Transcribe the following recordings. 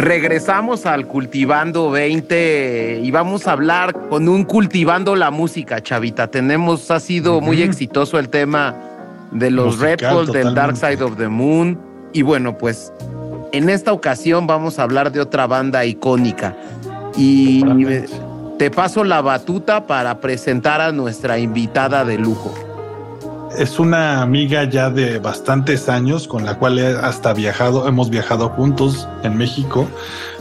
regresamos al Cultivando 20 y vamos a hablar con un Cultivando la música, Chavita. Tenemos, ha sido muy exitoso el tema de los Red Bull, del Dark Side of the Moon. Y bueno, pues en esta ocasión vamos a hablar de otra banda icónica. Y te paso la batuta para presentar a nuestra invitada de lujo. Es una amiga ya de bastantes años con la cual hasta viajado, hemos viajado juntos en México.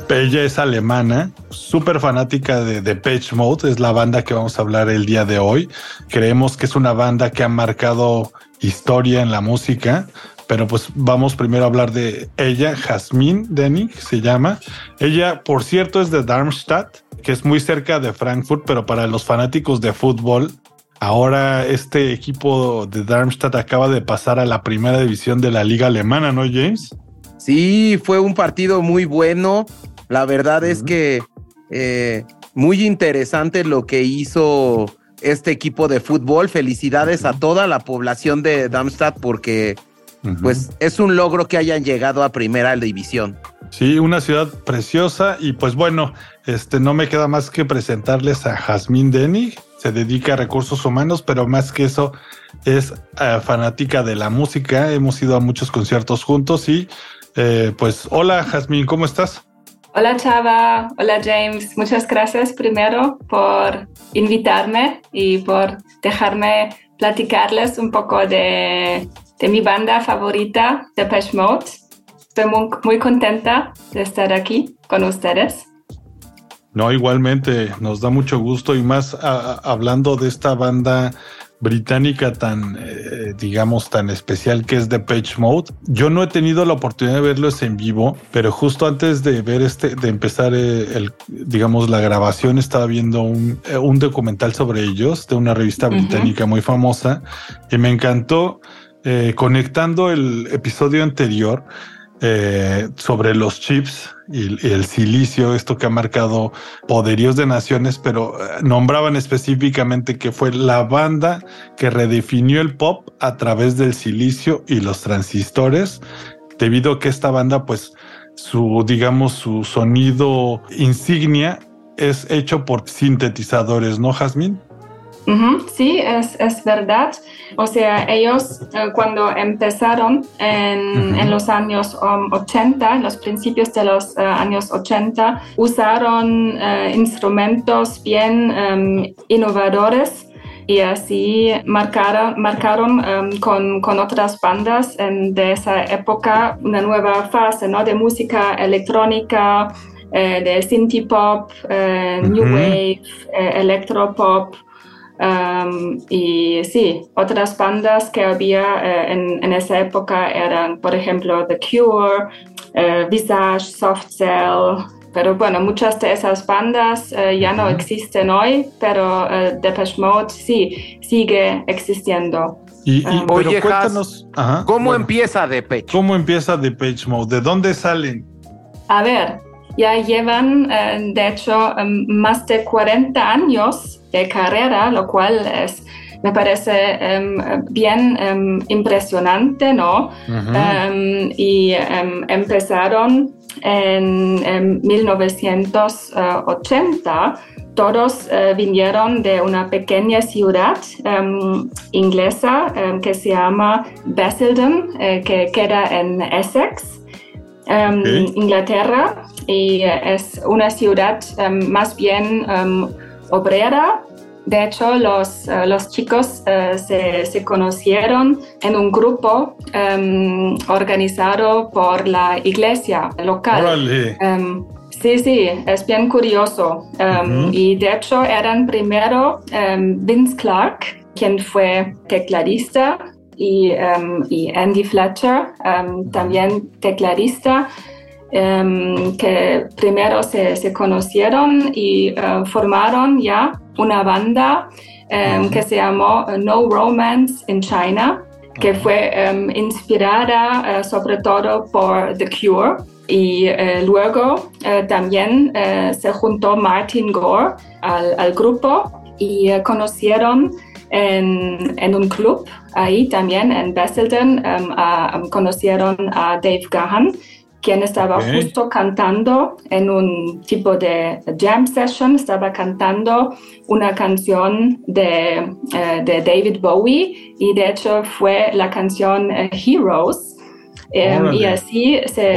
Ella es alemana, súper fanática de, de Page Mode, es la banda que vamos a hablar el día de hoy. Creemos que es una banda que ha marcado historia en la música, pero pues vamos primero a hablar de ella, Jasmine Denny, se llama. Ella, por cierto, es de Darmstadt, que es muy cerca de Frankfurt, pero para los fanáticos de fútbol, ahora este equipo de Darmstadt acaba de pasar a la primera división de la liga alemana, ¿no, James? Sí, fue un partido muy bueno. La verdad es que eh, muy interesante lo que hizo este equipo de fútbol. Felicidades a toda la población de Darmstadt porque pues es un logro que hayan llegado a primera división. Sí, una ciudad preciosa y pues bueno, este no me queda más que presentarles a Jazmín Denny. Se dedica a recursos humanos, pero más que eso es eh, fanática de la música. Hemos ido a muchos conciertos juntos y eh, pues hola Jazmín, ¿cómo estás? Hola Chava, hola James, muchas gracias primero por invitarme y por dejarme platicarles un poco de, mi banda favorita, Depeche Mode. Estoy muy, contenta de estar aquí con ustedes. No, igualmente, nos da mucho gusto y más hablando de esta banda británica tan, eh, digamos, tan especial que es The Page Mode. Yo no he tenido la oportunidad de verlos en vivo, pero justo antes de ver este, de empezar eh, el, digamos, la grabación, estaba viendo un, eh, un documental sobre ellos de una revista británica muy famosa y me encantó conectando el episodio anterior eh, sobre los chips y, el silicio, esto que ha marcado poderíos de naciones, pero eh, nombraban específicamente que fue la banda que redefinió el pop a través del silicio y los transistores, debido a que esta banda, pues, su, digamos, su sonido insignia es hecho por sintetizadores, ¿no, Sí, es, es, verdad. O sea, ellos eh, cuando empezaron en, los años 80, um, en los principios de los eh, años 80, usaron eh, instrumentos bien um, innovadores y así marcaron, marcaron um, con, con, otras bandas de esa época una nueva fase ¿no? de música electrónica, de synth pop, new wave, electropop y sí, otras bandas que había eh, en, esa época eran, por ejemplo, The Cure, eh, Visage, Soft Cell. Pero bueno, muchas de esas bandas eh, ya no existen hoy, pero Depeche Mode sí sigue existiendo. Y, Oye, cuéntanos, ¿cómo empieza Depeche? ¿Cómo empieza Depeche Mode? ¿De dónde salen? A ver, ya llevan, de hecho, em, más de 40 años de carrera, lo cual es, me parece em, bien em, impresionante, ¿no? Em, y empezaron en, 1980 todos uh, vinieron de una pequeña ciudad inglesa que se llama Basildon, uh, que queda en Essex, Inglaterra, y es una ciudad más bien obrera. De hecho, los, eh, los chicos eh, se, se, conocieron en un grupo em, organizado por la iglesia local. Em, sí, sí, es bien curioso. Em, y de hecho eran primero Vince Clark, quien fue tecladista, y, y Andy Fletcher, también tecladista. Em, que primero se, se conocieron y eh, formaron ya una banda em, que se llamó eh, No Romance in China, que fue em, inspirada eh, sobre todo por The Cure. Y luego también se juntó Martin Gore al, al grupo y conocieron en, en, un club ahí también en Basildon, conocieron a Dave Gahan quien estaba justo cantando en un tipo de jam session, estaba cantando una canción de, eh, de David Bowie y de hecho fue la canción eh, Heroes. Em, y así se,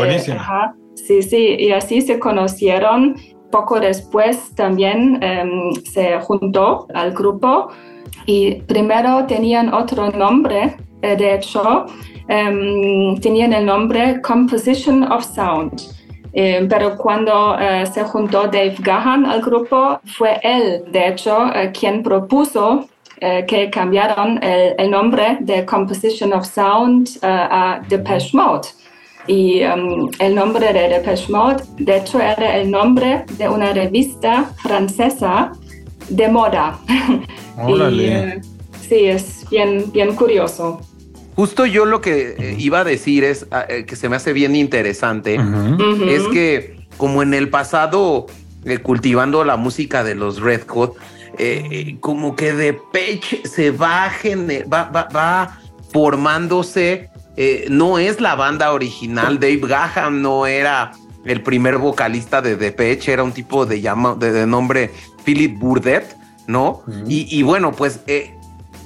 sí, sí, y así se conocieron. Poco después también em, se juntó al grupo y primero tenían otro nombre, eh, de hecho, um, tenían el nombre Composition of Sound. Eh, pero cuando uh, se juntó Dave Gahan al grupo, fue él, de hecho, uh, quien propuso uh, que cambiaran el, el, nombre de Composition of Sound a Depeche Mode. Y um, el nombre de Depeche Mode, de hecho, era el nombre de una revista francesa de moda. y, sí, es bien, bien curioso. Justo yo lo que eh, iba a decir es ah, eh, que se me hace bien interesante, es que como en el pasado, eh, cultivando la música de los Red Hot, como que de Page se va, va, va, va formándose, no es la banda original, Dave Gahan no era el primer vocalista de Depeche, era un tipo de, llama, de, nombre Philip Burdett, ¿no? y, bueno, pues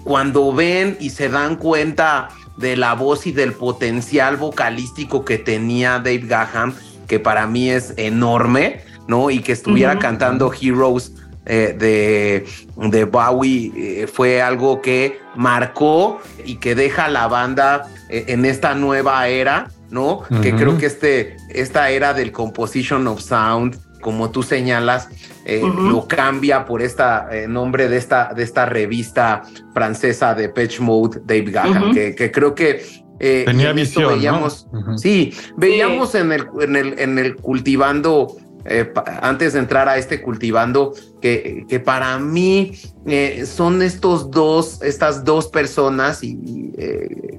cuando ven y se dan cuenta de la voz y del potencial vocalístico que tenía Dave Gahan, que para mí es enorme, ¿no? Y que estuviera cantando Heroes eh, de, de, Bowie eh, fue algo que marcó y que deja a la banda eh, en esta nueva era, ¿no? Que creo que este, esta era del composition of sound, como tú señalas, eh, lo cambia por este nombre de esta, de esta revista francesa de Patch Mode, Dave Gahan, que, creo que eh, tenía visión. Veíamos, Sí, veíamos En, el, en, el, en el cultivando antes de entrar a este cultivando, que, que para mí son estos dos, estas dos personas y,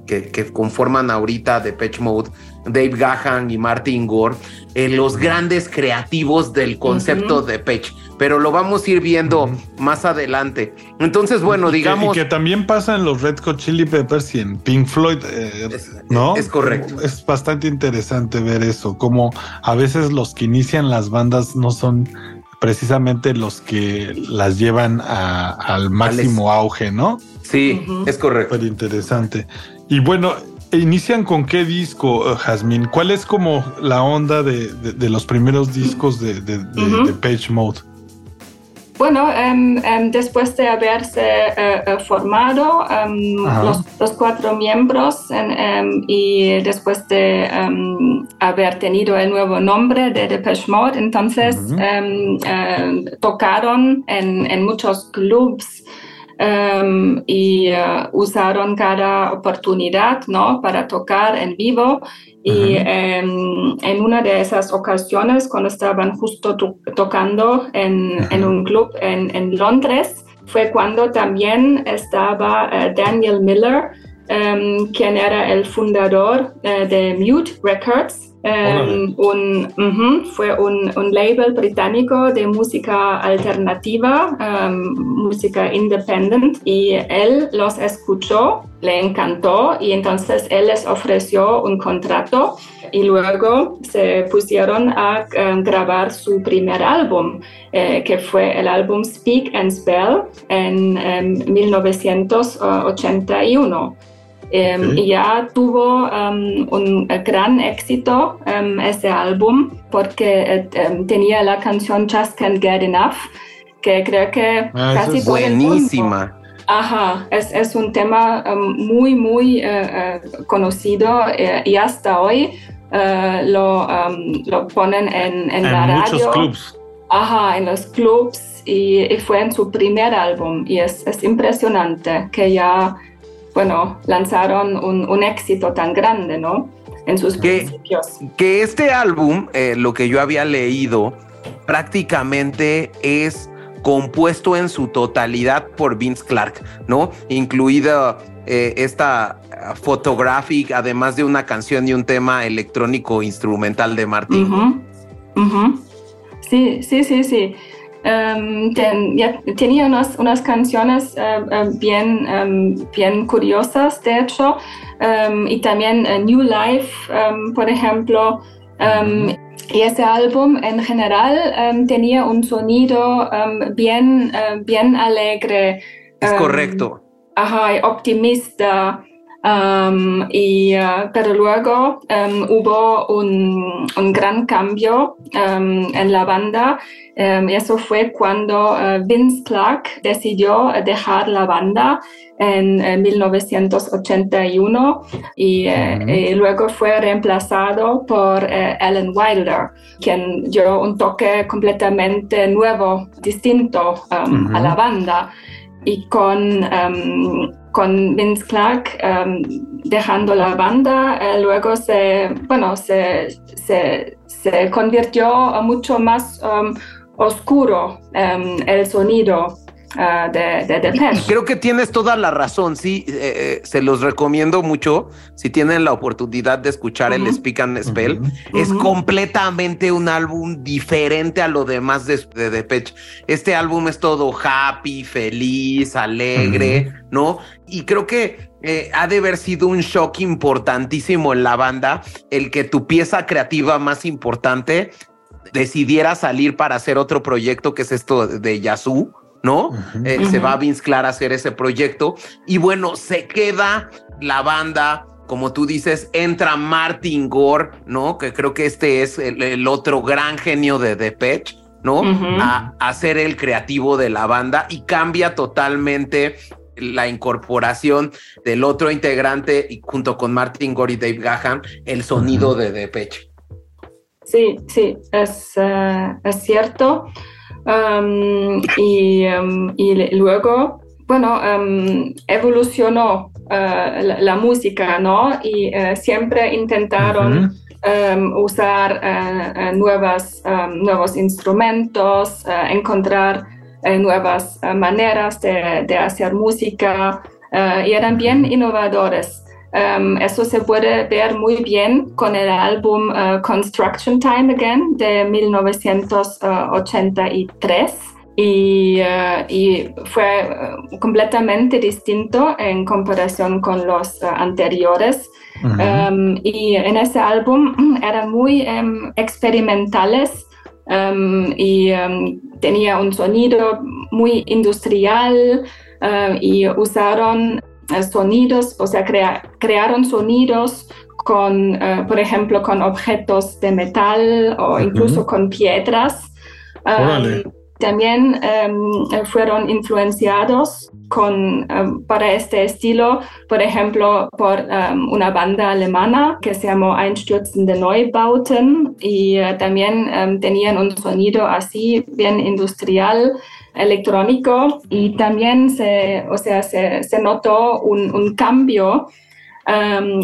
que, que, conforman ahorita The Patch Mode, Dave Gahan y Martin Gore, eh, los grandes creativos del concepto de Pech, pero lo vamos a ir viendo más adelante. Entonces, bueno, digamos. Que, y que también pasa en los Red Hot Chili Peppers y en Pink Floyd, eh, ¿no? Es correcto. Es bastante interesante ver eso, como a veces los que inician las bandas no son precisamente los que las llevan al máximo auge, ¿no? Sí, es correcto. Súper interesante. Y bueno, ¿Inician con qué disco, eh, Jasmine? ¿Cuál es como la onda de, los primeros discos de, Page Mode? Bueno, em, después de haberse eh, eh, formado em, los, cuatro miembros y después de haber tenido el nuevo nombre de Depeche Mode, entonces tocaron en, en muchos clubs Em, y eh, usaron cada oportunidad ¿no? para tocar en vivo. Y em, en una de esas ocasiones, cuando estaban justo tocando en, en, un club en, en, Londres, fue cuando también estaba eh, Daniel Miller, um, quien era el fundador uh, de Mute Records. Um, un, fue un, un, label británico de música alternativa, um, música independent, y él los escuchó, le encantó y entonces él les ofreció un contrato y luego se pusieron a grabar su primer álbum, eh, que fue el álbum Speak and Spell en 1981. Em, y ya tuvo em, un gran éxito um, ese álbum porque eh, tenía la canción Just Can't Get Enough, que creo que ah, casi es buenísima. Ajá, es, es, un tema muy, muy eh, conocido y hasta hoy lo, lo, ponen en, en, la radio. muchos clubs. Ajá, en los clubs y, y, fue en su primer álbum y es, es impresionante que ya bueno, lanzaron un, éxito tan grande, ¿no? En sus principios. Que este álbum, eh, lo que yo había leído, prácticamente es compuesto en su totalidad por Vince Clark, ¿no? Incluida eh, esta photographic, además de una canción y un tema electrónico instrumental de Martín. Sí, sí, sí, sí. Um, tenía unas, canciones eh, eh, bien, em, bien curiosas, de hecho, em, y también New Life, por ejemplo, y ese álbum en general tenía un sonido bien, bien alegre. Es correcto. Ajá, optimista. Y, uh, pero luego hubo un, un, gran cambio en la banda. y eso fue cuando uh, Vince Clark decidió dejar la banda en, 1981 y, eh, y, luego fue reemplazado por eh, Alan Wilder, quien dio un toque completamente nuevo, distinto a la banda. Y con con Vince Clark em, dejando la banda, eh, luego se, bueno, se, se, convirtió mucho más em, oscuro em, el sonido Ah, de, de, Creo que tienes toda la razón, sí, eh, eh, se los recomiendo mucho si tienen la oportunidad de escuchar el Speak and Spell. Es completamente un álbum diferente a lo demás de, de Depeche. Este álbum es todo happy, feliz, alegre, ¿no? Y creo que eh, ha de haber sido un shock importantísimo en la banda el que tu pieza creativa más importante decidiera salir para hacer otro proyecto que es esto de Yazoo ¿no? Eh, se va a Vince Clark a hacer ese proyecto y bueno, se queda la banda. Como tú dices, entra Martin Gore, ¿no? Que creo que este es el, otro gran genio de Depeche, ¿no? a, a, ser el creativo de la banda y cambia totalmente la incorporación del otro integrante y junto con Martin Gore y Dave Gahan, el sonido de Depeche. Sí, sí, es, eh, es cierto y, luego, bueno, evolucionó eh, la, música, ¿no? Y eh, siempre intentaron usar eh, nuevas, nuevos instrumentos, encontrar nuevas maneras de, de, hacer música y eran bien innovadores. Um, eso se puede ver muy bien con el álbum uh, Construction Time Again de 1983 y, uh, y fue completamente distinto en comparación con los anteriores. Um, y en ese álbum eran muy um, experimentales y tenía un sonido muy industrial y usaron eh, sonidos, o sea, crearon sonidos con, eh, por ejemplo, con objetos de metal o incluso con piedras. También em, fueron influenciados con, em, para este estilo, por ejemplo, por em, una banda alemana que se llamó Einstürzende Neubauten y eh, también tenían un sonido así bien industrial electrónico y también se, o sea, se, notó un, un cambio,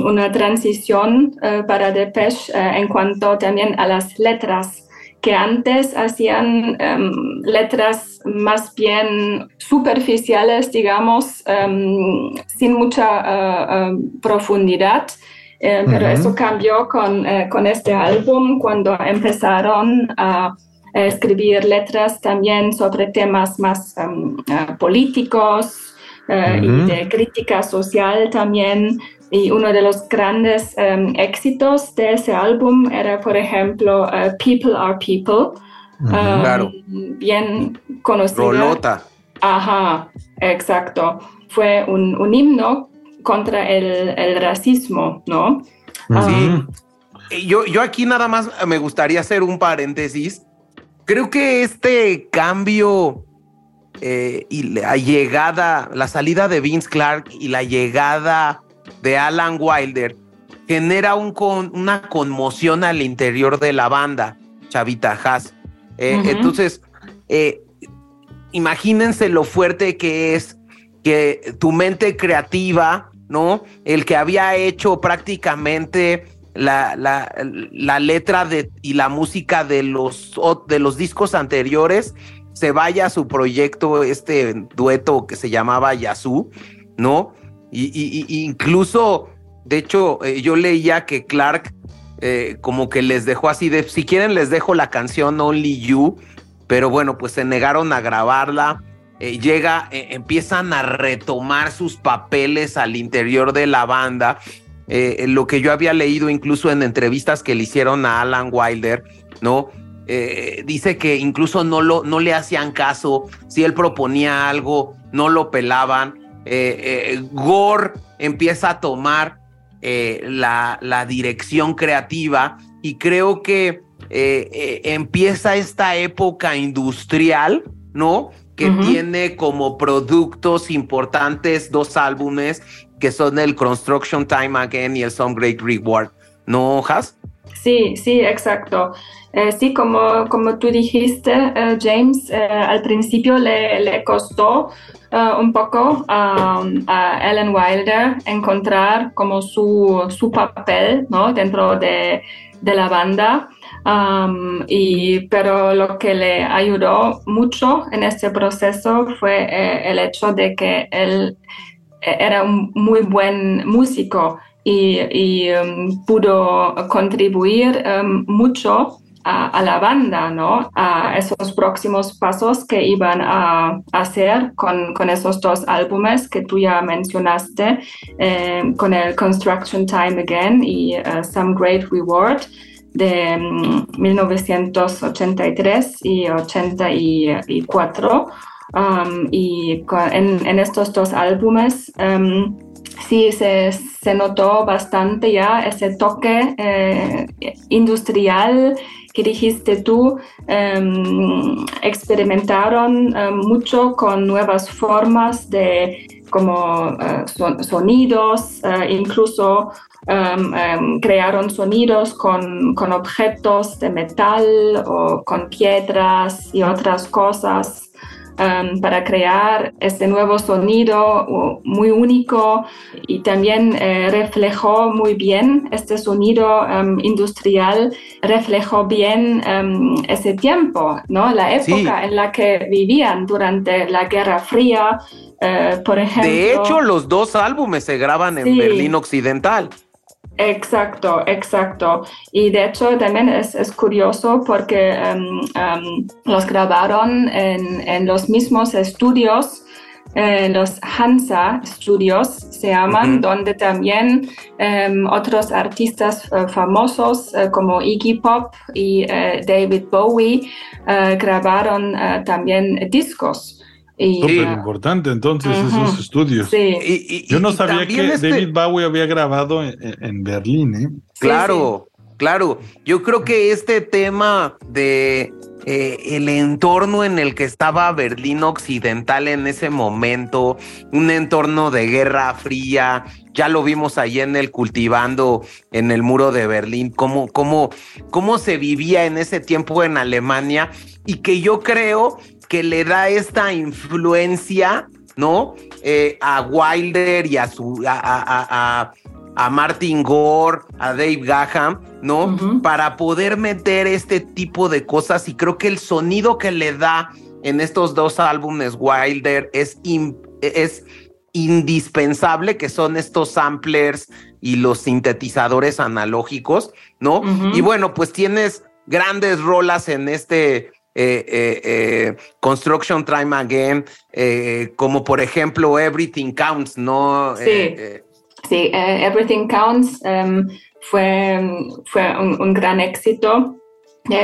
una transición uh, para Depeche uh, en cuanto también a las letras que antes hacían um, letras más bien superficiales, digamos, um, sin mucha uh, profundidad. Eh, pero eso cambió con, eh, con este álbum cuando empezaron a escribir letras también sobre temas más um, políticos uh, y de crítica social también. Y uno de los grandes um, éxitos de ese álbum era, por ejemplo, uh, People Are People. Um, claro. Bien conocido. Rolota. Ajá, exacto. Fue un, un himno contra el, el, racismo, ¿no? Sí. Yo, yo aquí nada más me gustaría hacer un paréntesis Creo que este cambio eh, y la llegada, la salida de Vince Clark y la llegada de Alan Wilder genera un una conmoción al interior de la banda, Chavita Haas. Eh, entonces, eh, imagínense lo fuerte que es que tu mente creativa, ¿no? El que había hecho prácticamente la, la, la letra de, y la música de los, de los discos anteriores se vaya a su proyecto, este dueto que se llamaba Yazoo, ¿no? Y, incluso, de hecho, eh, yo leía que Clark eh, como que les dejó así de, si quieren les dejo la canción Only You, pero bueno, pues se negaron a grabarla. Eh, llega, empiezan a retomar sus papeles al interior de la banda lo que yo había leído incluso en entrevistas que le hicieron a Alan Wilder, ¿no? Dice que incluso no, lo, no le hacían caso, si él proponía algo, no lo pelaban. Eh, Gore empieza a tomar la, la, dirección creativa y creo que empieza esta época industrial, ¿no? Que tiene como productos importantes dos álbumes que son el Construction Time Again y el Some Great Reward, ¿no, Has? Sí, sí, exacto. Eh, sí, como, como tú dijiste, eh, James, eh, al principio le, le costó un poco um, a Ellen Wilder encontrar como su, su papel ¿no? dentro de, de la banda. Um, y, pero lo que le ayudó mucho en este proceso fue el hecho de que él era un muy buen músico y, um, pudo contribuir mucho a, la banda, ¿no? A esos próximos pasos que iban a, hacer con, esos dos álbumes que tú ya mencionaste, eh, con el Construction Time Again y uh, Some Great Reward de 1983 um, y 84. Um, y en, estos dos álbumes um, sí se, se, notó bastante ya ese toque eh, industrial que dijiste tú, um, experimentaron mucho con nuevas formas de como eh, sonidos, eh, incluso crearon sonidos con, con objetos de metal o con piedras y otras cosas. Um, para crear este nuevo sonido muy único y también eh, reflejó muy bien este sonido um, industrial, reflejó bien um, ese tiempo, ¿no? la época en la que vivían durante la Guerra Fría, eh, por ejemplo. De hecho, los dos álbumes se graban en Berlín Occidental. Exacto, exacto. Y de hecho también es, es curioso porque em, em, los grabaron en, en, los mismos estudios, eh, los Hansa Studios se llaman, donde también em, otros artistas eh, famosos eh, como Iggy Pop y David Bowie grabaron también discos. Súper importante entonces esos estudios. Sí. Yo no sabía que este David Bowie había grabado en, Berlín, ¿eh? Claro, claro. Yo creo que este tema de eh, el entorno en el que estaba Berlín Occidental en ese momento, un entorno de guerra fría, ya lo vimos allí en el cultivando en el muro de Berlín, cómo, cómo, cómo se vivía en ese tiempo en Alemania y que yo creo que le da esta influencia, ¿no? Eh, a Wilder y a su a, Martin Gore, a Dave Gaham, ¿no? Para poder meter este tipo de cosas y creo que el sonido que le da en estos dos álbumes Wilder es, es indispensable, que son estos samplers y los sintetizadores analógicos, ¿no? Y bueno, pues tienes grandes rolas en este eh, eh, eh, Construction Time Again, como por ejemplo Everything Counts, ¿no? Sí, sí Everything Counts em, fue, fue un, gran éxito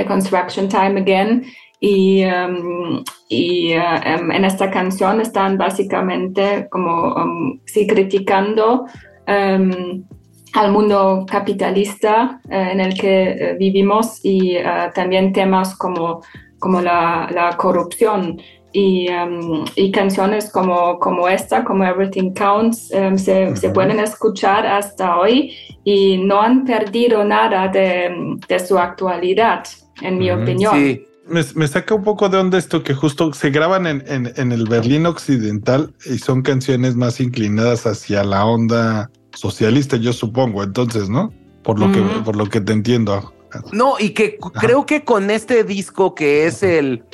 Construction Time Again. Y, em, y em, en esta canción están básicamente como sí criticando al mundo capitalista en el que vivimos y también temas como como la, la corrupción. Y, um, y, canciones como, como esta, como Everything Counts, um, se, se, pueden escuchar hasta hoy y no han perdido nada de, de su actualidad, en mi opinión. Sí. Me, me, saca un poco de onda esto que justo se graban en, en, en, el Berlín Occidental y son canciones más inclinadas hacia la onda socialista, yo supongo, entonces, ¿no? Por lo, que, por lo que te entiendo. No, y que creo que con este disco que es el,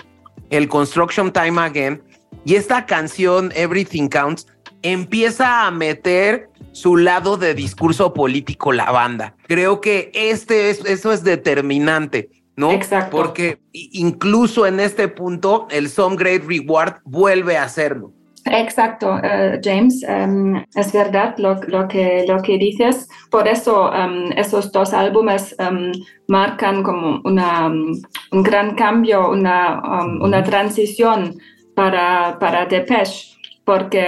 el Construction Time Again y esta canción Everything Counts, empieza a meter su lado de discurso político la banda. Creo que este es, eso es determinante, ¿no? Porque incluso en este punto el Some Great Reward vuelve a hacerlo. Exacto, eh, James, em, es verdad lo, que, lo que dices. Por eso em, esos dos álbumes em, marcan como una, un gran cambio, una, una transición para, para Depeche, porque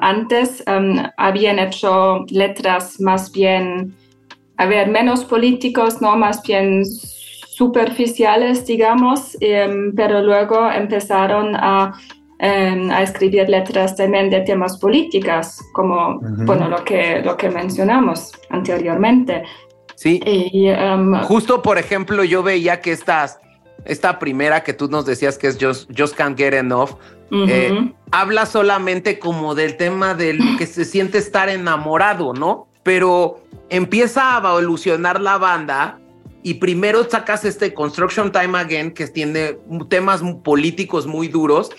antes habían hecho letras más bien, a ver, menos políticos, ¿no? Más bien superficiales, digamos, pero luego empezaron a Em, a escribir letras también de temas políticas, como bueno, lo, que, lo que mencionamos anteriormente. Sí. Em, Justo, por ejemplo, yo veía que estas, esta primera que tú nos decías que es Just, Can't Get Enough, eh, habla solamente como del tema del que se siente estar enamorado, ¿no? Pero empieza a evolucionar la banda y primero sacas este Construction Time Again que tiene temas políticos muy duros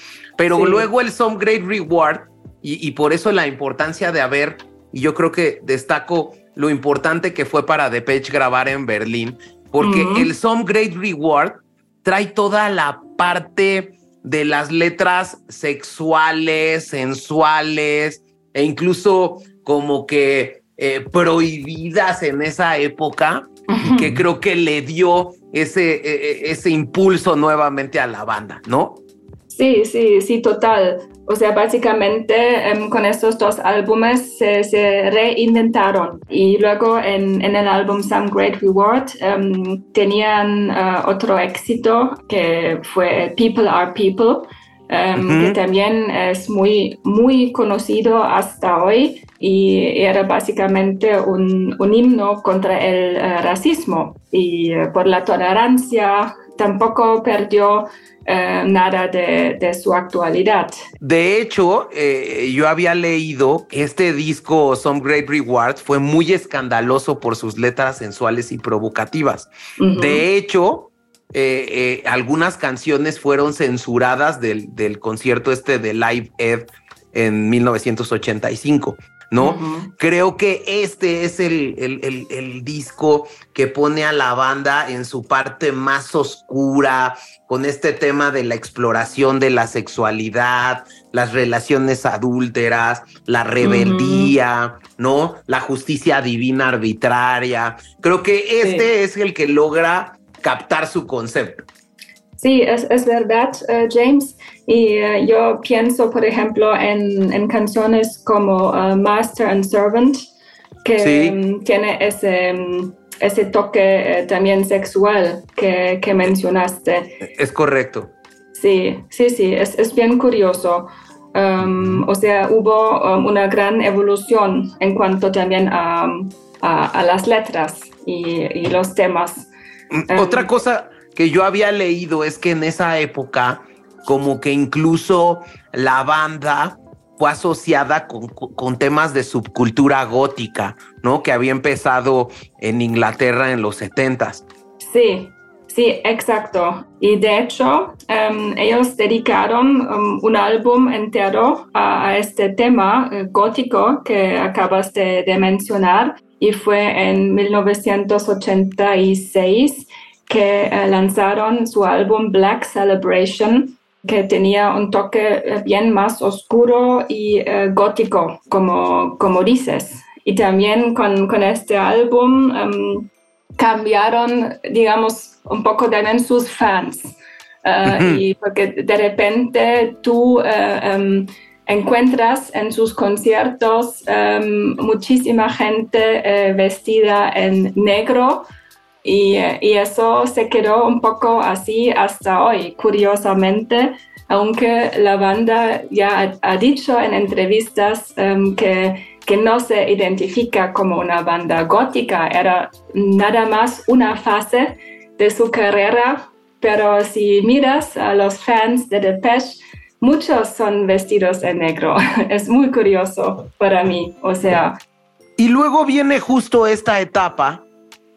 pero luego el Some Great Reward, y, por eso la importancia de haber, y yo creo que destaco lo importante que fue para Depeche grabar en Berlín, porque el Some Great Reward trae toda la parte de las letras sexuales, sensuales e incluso como que eh, prohibidas en esa época, que creo que le dio ese, e, e, ese impulso nuevamente a la banda, ¿no? Sí, sí, sí, total. O sea, básicamente em, con estos dos álbumes se, reinventaron. Y luego en, el álbum Some Great Reward em, tenían eh, otro éxito que fue People Are People, em, que también es muy, muy conocido hasta hoy. Y era básicamente un, himno contra el eh, racismo. Y eh, por la tolerancia tampoco perdió eh, nada de, su actualidad. De hecho, eh, yo había leído que este disco Some Great Rewards fue muy escandaloso por sus letras sensuales y provocativas. De hecho, eh, algunas canciones fueron censuradas del, del concierto este de Live Ed en 1985. ¿No? Creo que este es el, el, disco que pone a la banda en su parte más oscura, con este tema de la exploración de la sexualidad, las relaciones adúlteras, la rebeldía, ¿no? La justicia divina arbitraria. Creo que este es el que logra captar su concepto. Sí, es, es verdad, eh, James. Y eh, yo pienso, por ejemplo, en, en canciones como eh, Master and Servant, que mm, tiene ese, mm, ese toque también sexual que, que, mencionaste. Es correcto. Sí, sí, sí, es, es bien curioso. Um, o sea, hubo una gran evolución en cuanto también a, a, las letras y, y, los temas. Otra cosa que yo había leído es que en esa época, como que incluso la banda fue asociada con, temas de subcultura gótica, ¿no? Que había empezado en Inglaterra en los setentas. Sí, sí, exacto. Y de hecho, em, ellos dedicaron em, un álbum entero a, este tema eh, gótico que acabas de, de mencionar y fue en 1986 que eh, lanzaron su álbum Black Celebration, que tenía un toque eh, bien más oscuro y eh, gótico, como, como dices. Y también con, con este álbum em, cambiaron, digamos, un poco también sus fans. y porque de repente tú em, encuentras en sus conciertos em, muchísima gente vestida en negro, y, eso se quedó un poco así hasta hoy, curiosamente, aunque la banda ya ha, dicho en entrevistas em, que, que no se identifica como una banda gótica, era nada más una fase de su carrera, pero si miras a los fans de Depeche, muchos son vestidos en negro. es muy curioso para mí, o sea. Y luego viene justo esta etapa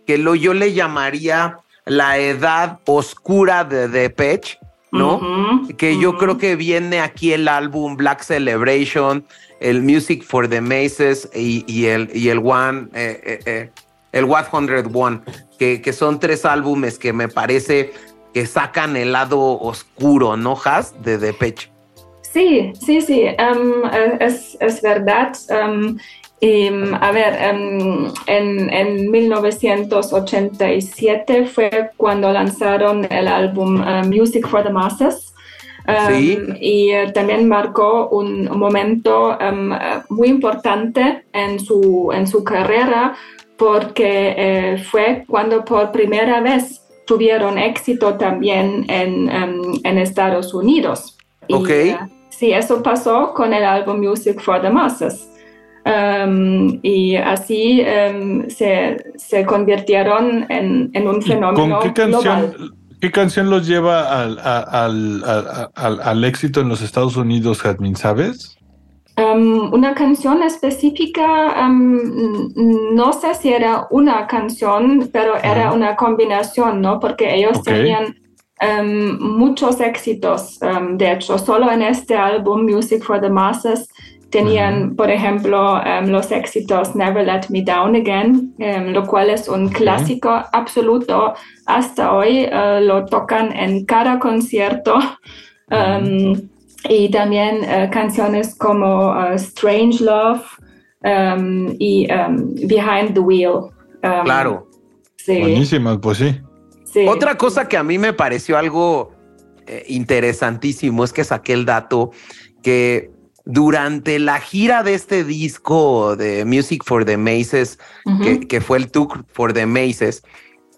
que lo, yo le llamaría la edad oscura de Depeche, ¿no? que yo creo que viene aquí el álbum Black Celebration, el Music for the Maces y, el, y el One, eh, eh, eh, el 101, que, que son tres álbumes que me parece que sacan el lado oscuro, ¿no, Has? De Depeche. Sí, sí, sí, em, es, es, verdad. Um, a ver, em, en, en, 1987 fue cuando lanzaron el álbum eh, Music for the Masses. ¿Sí? y eh, también marcó un momento muy importante en su, en su carrera porque eh, fue cuando por primera vez tuvieron éxito también en, en Estados Unidos. Ok. Sí, eso pasó con el álbum Music for the Masses. Um, y así um, se, se, convirtieron en, en un fenómeno ¿Con qué canción, ¿Qué canción los lleva al, al, al, al, éxito en los Estados Unidos, Jadmin, sabes? Um, una canción específica, no sé si era una canción, pero era una combinación, ¿no? Porque ellos tenían muchos éxitos. De hecho, solo en este álbum, Music for the Masses, tenían, por ejemplo, um, los éxitos Never Let Me Down Again, lo cual es un clásico absoluto. Hasta hoy uh, lo tocan en cada concierto. y también uh, canciones como uh, Strange Love y Behind the Wheel. claro. Sí. Buenísimas, pues sí. Otra cosa que a mí me pareció algo eh, interesantísimo es que saqué el dato que durante la gira de este disco de Music for the Maces, que, fue el Tour for the Maces,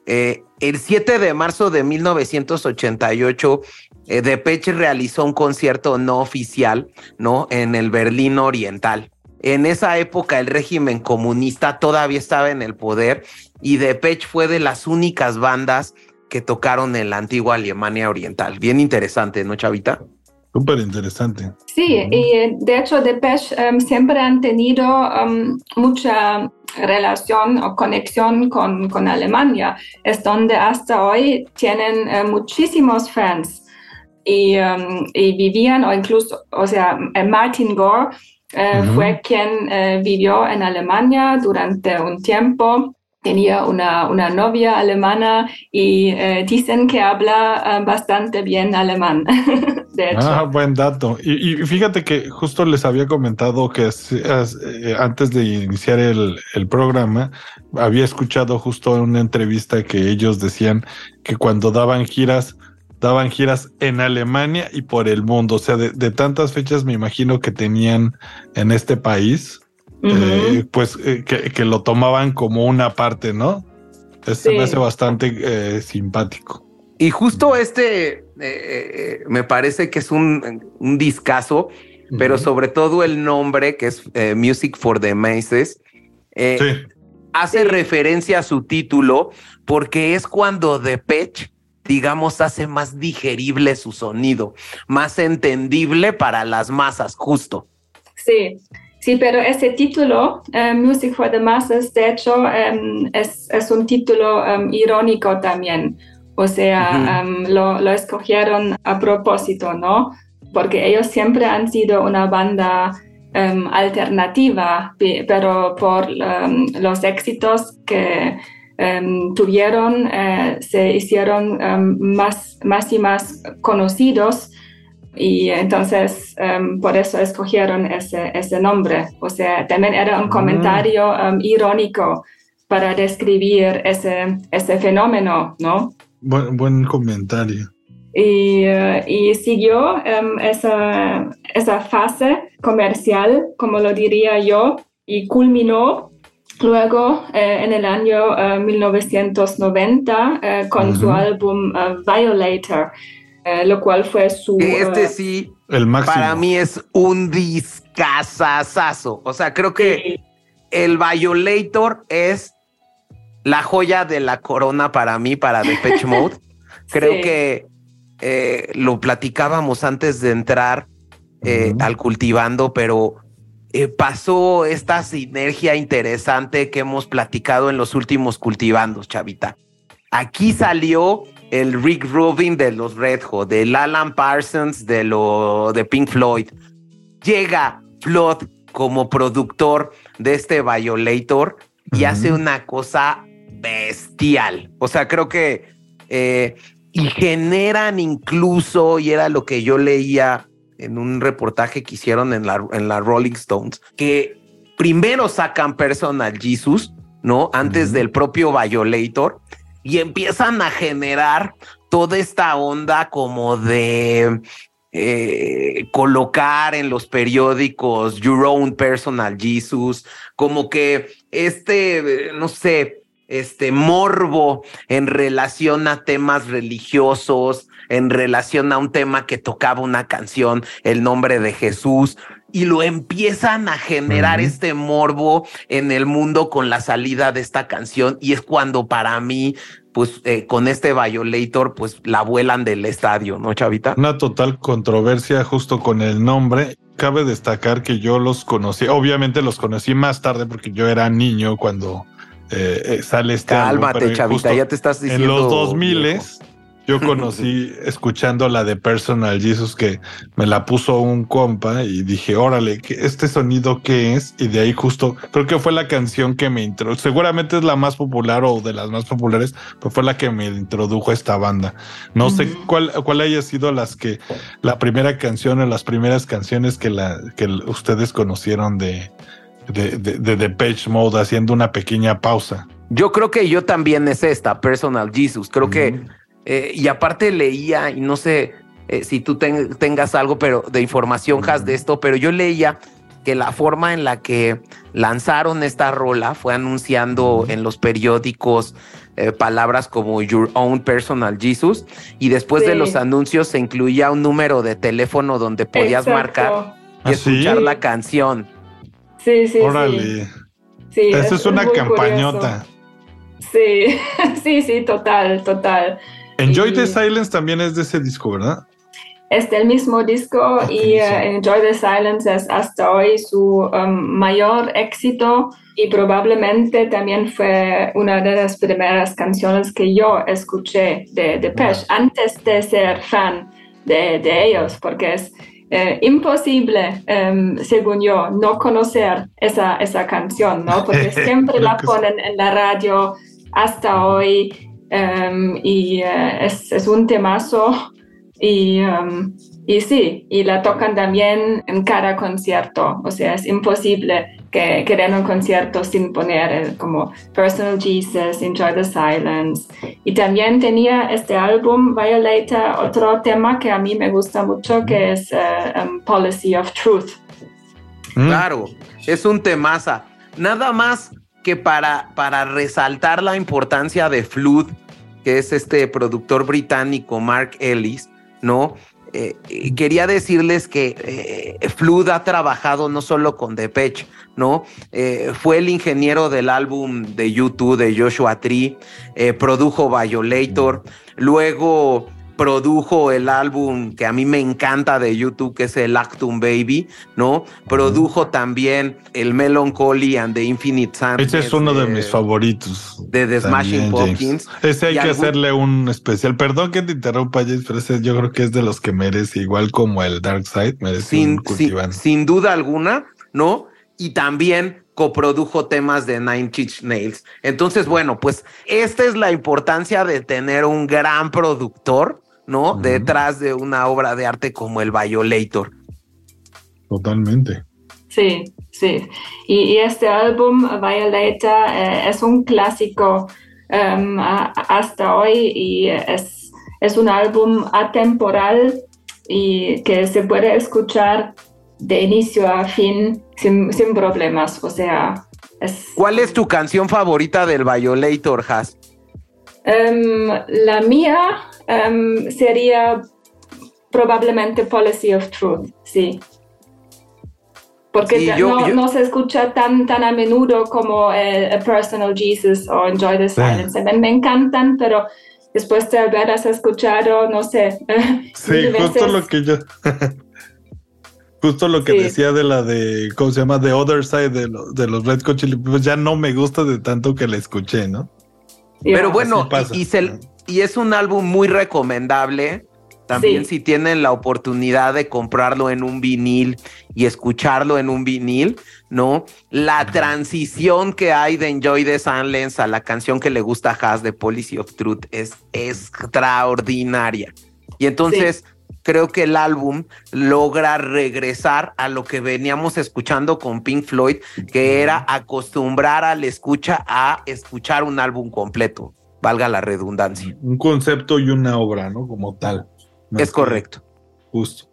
eh, el 7 de marzo de 1988, eh, Depeche realizó un concierto no oficial, ¿no? En el Berlín Oriental. En esa época el régimen comunista todavía estaba en el poder y Depeche fue de las únicas bandas que tocaron en la antigua Alemania Oriental. Bien interesante, ¿no, Chavita? Súper interesante. Sí, y eh, de hecho Depeche um, siempre han tenido um, mucha relación o conexión con, con, Alemania. Es donde hasta hoy tienen eh, muchísimos fans. Y, um, y, vivían, o incluso, o sea, eh, Martin Gore fue quien vivió en Alemania durante un tiempo tenía una, una, novia alemana y eh, dicen que habla eh, bastante bien alemán. de hecho. Ah, buen dato. Y, fíjate que justo les había comentado que eh, antes de iniciar el, el, programa, había escuchado justo una entrevista que ellos decían que cuando daban giras, daban giras en Alemania y por el mundo. O sea, de, de tantas fechas me imagino que tenían en este país eh, pues eh, que, lo tomaban como una parte, ¿no? Eso me hace bastante eh, simpático. Y justo este me parece que es un, un discazo, pero sobre todo el nombre que es Music for the Maces. Hace referencia a su título porque es cuando Depeche digamos, hace más digerible su sonido, más entendible para las masas, justo. Sí, Sí, pero ese título, eh, Music for the Masses, de hecho, em, es, es, un título em, irónico también. O sea, em, lo, lo, escogieron a propósito, ¿no? Porque ellos siempre han sido una banda alternativa, pero por los éxitos que tuvieron, eh, se hicieron más, más y más conocidos y entonces em, por eso escogieron ese, ese, nombre. O sea, también era un ah. comentario em, irónico para describir ese, ese fenómeno, ¿no? Buen, buen comentario. Y, eh, y siguió um, esa, esa fase comercial, como lo diría yo, y culminó luego eh, en el año 1990 uh, con su álbum Violator eh, lo cual fue su... Este eh, sí, el máximo. para mí es un discazazazo. O sea, creo que el Violator es la joya de la corona para mí, para Depeche Mode. Creo que eh, lo platicábamos antes de entrar al cultivando, pero pasó esta sinergia interesante que hemos platicado en los últimos cultivandos, Chavita. Aquí salió el Rick Rubin de los Red Hot, el Alan Parsons de, lo, de Pink Floyd. Llega Flood como productor de este Violator y hace una cosa bestial. O sea, creo que eh, y generan incluso, y era lo que yo leía en un reportaje que hicieron en la, en la Rolling Stones, que primero sacan Personal Jesus, ¿no? Antes del propio Violator, y empiezan a generar toda esta onda como de eh, colocar en los periódicos Your Own Personal Jesus, como que este, no sé, este morbo en relación a temas religiosos, en relación a un tema que tocaba una canción, el nombre de Jesús, y lo empiezan a generar este morbo en el mundo con la salida de esta canción, y es cuando para mí pues eh, con este Violator, pues la vuelan del estadio, ¿no, Chavita? Una total controversia justo con el nombre. Cabe destacar que yo los conocí, obviamente los conocí más tarde porque yo era niño cuando eh, eh, sale este Cálmate, Chavita, ya te estás diciendo. En los 2000 yo conocí escuchando la de Personal Jesus que me la puso un compa y dije, órale, ¿este sonido qué es? Y de ahí justo, creo que fue la canción que me introdujo, seguramente es la más popular o de las más populares, pero fue la que me introdujo a esta banda. No sé cuál, cuál haya sido las que, la primera canción o las primeras canciones que, la, que ustedes conocieron de, de, de, de Page Mode haciendo una pequeña pausa. Yo creo que yo también es esta, Personal Jesus. Creo que eh, y aparte leía, y no sé eh, si tú tengas algo pero de información, has de esto, pero yo leía que la forma en la que lanzaron esta rola fue anunciando en los periódicos eh, palabras como Your Own Personal Jesus y después de los anuncios se incluía un número de teléfono donde podías marcar y ¿Ah, escuchar la canción. Sí, sí. Órale. Sí. Esa es, una campañota. Sí, sí, sí, total, total. Enjoy the Silence también es de ese disco, ¿verdad? Es del mismo disco y eh, Enjoy the Silence es hasta hoy su um, mayor éxito y probablemente también fue una de las primeras canciones que yo escuché de Depeche antes de ser fan de, ellos, porque es eh, imposible, um, según yo, no conocer esa, esa canción, ¿no? Porque siempre la ponen en la radio hasta hoy Em, y eh, es, es, un temazo y, em, y sí, y la tocan también en cada concierto, o sea, es imposible que, que den un concierto sin poner como Personal Jesus, Enjoy the Silence. Y también tenía este álbum, Violator, otro tema que a mí me gusta mucho, que es eh, em, Policy of Truth. Claro, es un temaza. Nada más que para, para resaltar la importancia de Flood, que es este productor británico Mark Ellis, ¿no? Eh, quería decirles que eh, Flood ha trabajado no solo con Depeche, ¿no? Eh, fue el ingeniero del álbum de YouTube de Joshua Tree, produjo Violator, luego produjo el álbum que a mí me encanta de YouTube, que es el Actum Baby, ¿no? Produjo también el Melancholy and the Infinite Sound. Ese es uno de, mis favoritos. De The Smashing Pumpkins. Ese hay que hacerle un especial. Perdón que te interrumpa, James, pero ese yo creo que es de los que merece, igual como el Dark Side, merece sin, un sin duda alguna, ¿no? Y también coprodujo temas de Nine Inch Nails. Entonces, bueno, pues esta es la importancia de tener un gran productor ¿no? Detrás de una obra de arte como el Violator. Totalmente. Sí, sí. Y, este álbum, Violator, eh, es un clásico em, hasta hoy y es, es un álbum atemporal y que se puede escuchar de inicio a fin sin, problemas. O sea, es... ¿Cuál es tu canción favorita del Violator, Has? Em, la mía em, sería probablemente Policy of Truth, sí. Porque no, se escucha tan, tan a menudo como eh, A Personal Jesus o Enjoy the Silence. Me encantan, pero después de haberlas escuchado, no sé. Sí, justo lo que yo. justo lo que decía de la de, ¿cómo se llama? The Other Side de, de los Red Hot Chili Peppers, ya no me gusta de tanto que la escuché, ¿no? Pero bueno, y, es un álbum muy recomendable. También si tienen la oportunidad de comprarlo en un vinil y escucharlo en un vinil, ¿no? La transición que hay de Enjoy the Silence a la canción que le gusta a Haas de Policy of Truth es extraordinaria. Y entonces creo que el álbum logra regresar a lo que veníamos escuchando con Pink Floyd, que era acostumbrar al escucha a escuchar un álbum completo, valga la redundancia. Un concepto y una obra, ¿no? Como tal. es correcto. Justo.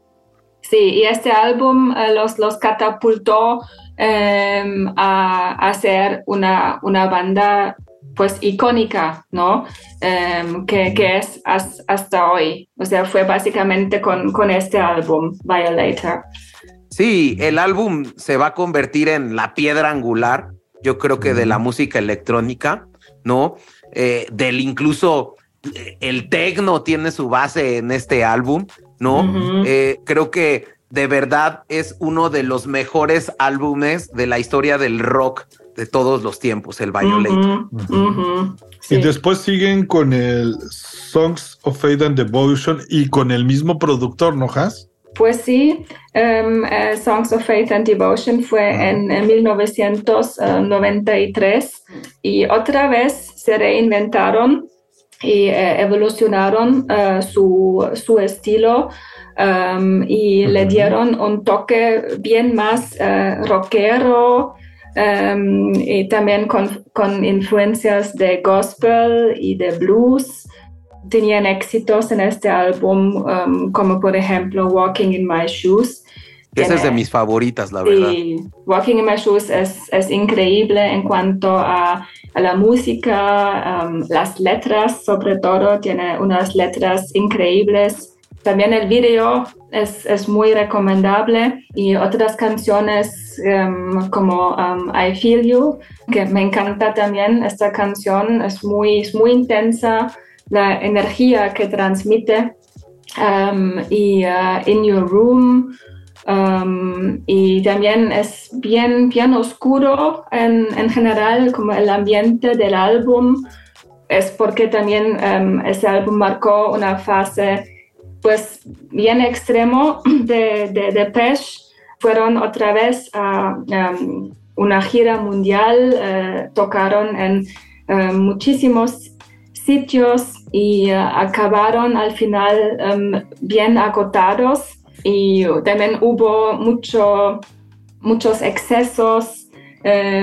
Sí, y este álbum eh, los, los catapultó em, a, hacer una, una banda pues icónica, ¿no? Em, que, que, es hasta hoy. O sea, fue básicamente con, con este álbum, Violator. Sí, el álbum se va a convertir en la piedra angular, yo creo que de la música electrónica, ¿no? Eh, del incluso eh, el tecno tiene su base en este álbum, ¿no? Eh, creo que de verdad es uno de los mejores álbumes de la historia del rock de todos los tiempos, el Violator. Y después siguen con el Songs of Faith and Devotion y con el mismo productor, ¿no, Has? Pues sí, um, Songs of Faith and Devotion fue en, 1993 y otra vez se reinventaron y eh, evolucionaron uh, su, su, estilo um, y le dieron un toque bien más uh, rockero, Um, y también con, con, influencias de gospel y de blues. Tenían éxitos en este álbum, um, como por ejemplo Walking in My Shoes. Esa es de mis favoritas, la verdad. Walking in My Shoes es, es increíble en cuanto a, a la música, um, las letras, sobre todo, tiene unas letras increíbles también el video es, es muy recomendable y otras canciones um, como um, I Feel You, que me encanta también esta canción, es muy, es muy intensa la energía que transmite um, y uh, In Your Room. y también es bien, bien oscuro en, en, general, como el ambiente del álbum. Es porque también ese álbum marcó una fase pues bien extremo de, de, de fueron otra vez a um, una gira mundial, eh, tocaron en eh, muchísimos sitios y eh, acabaron al final um, bien agotados. Y también hubo mucho, muchos excesos,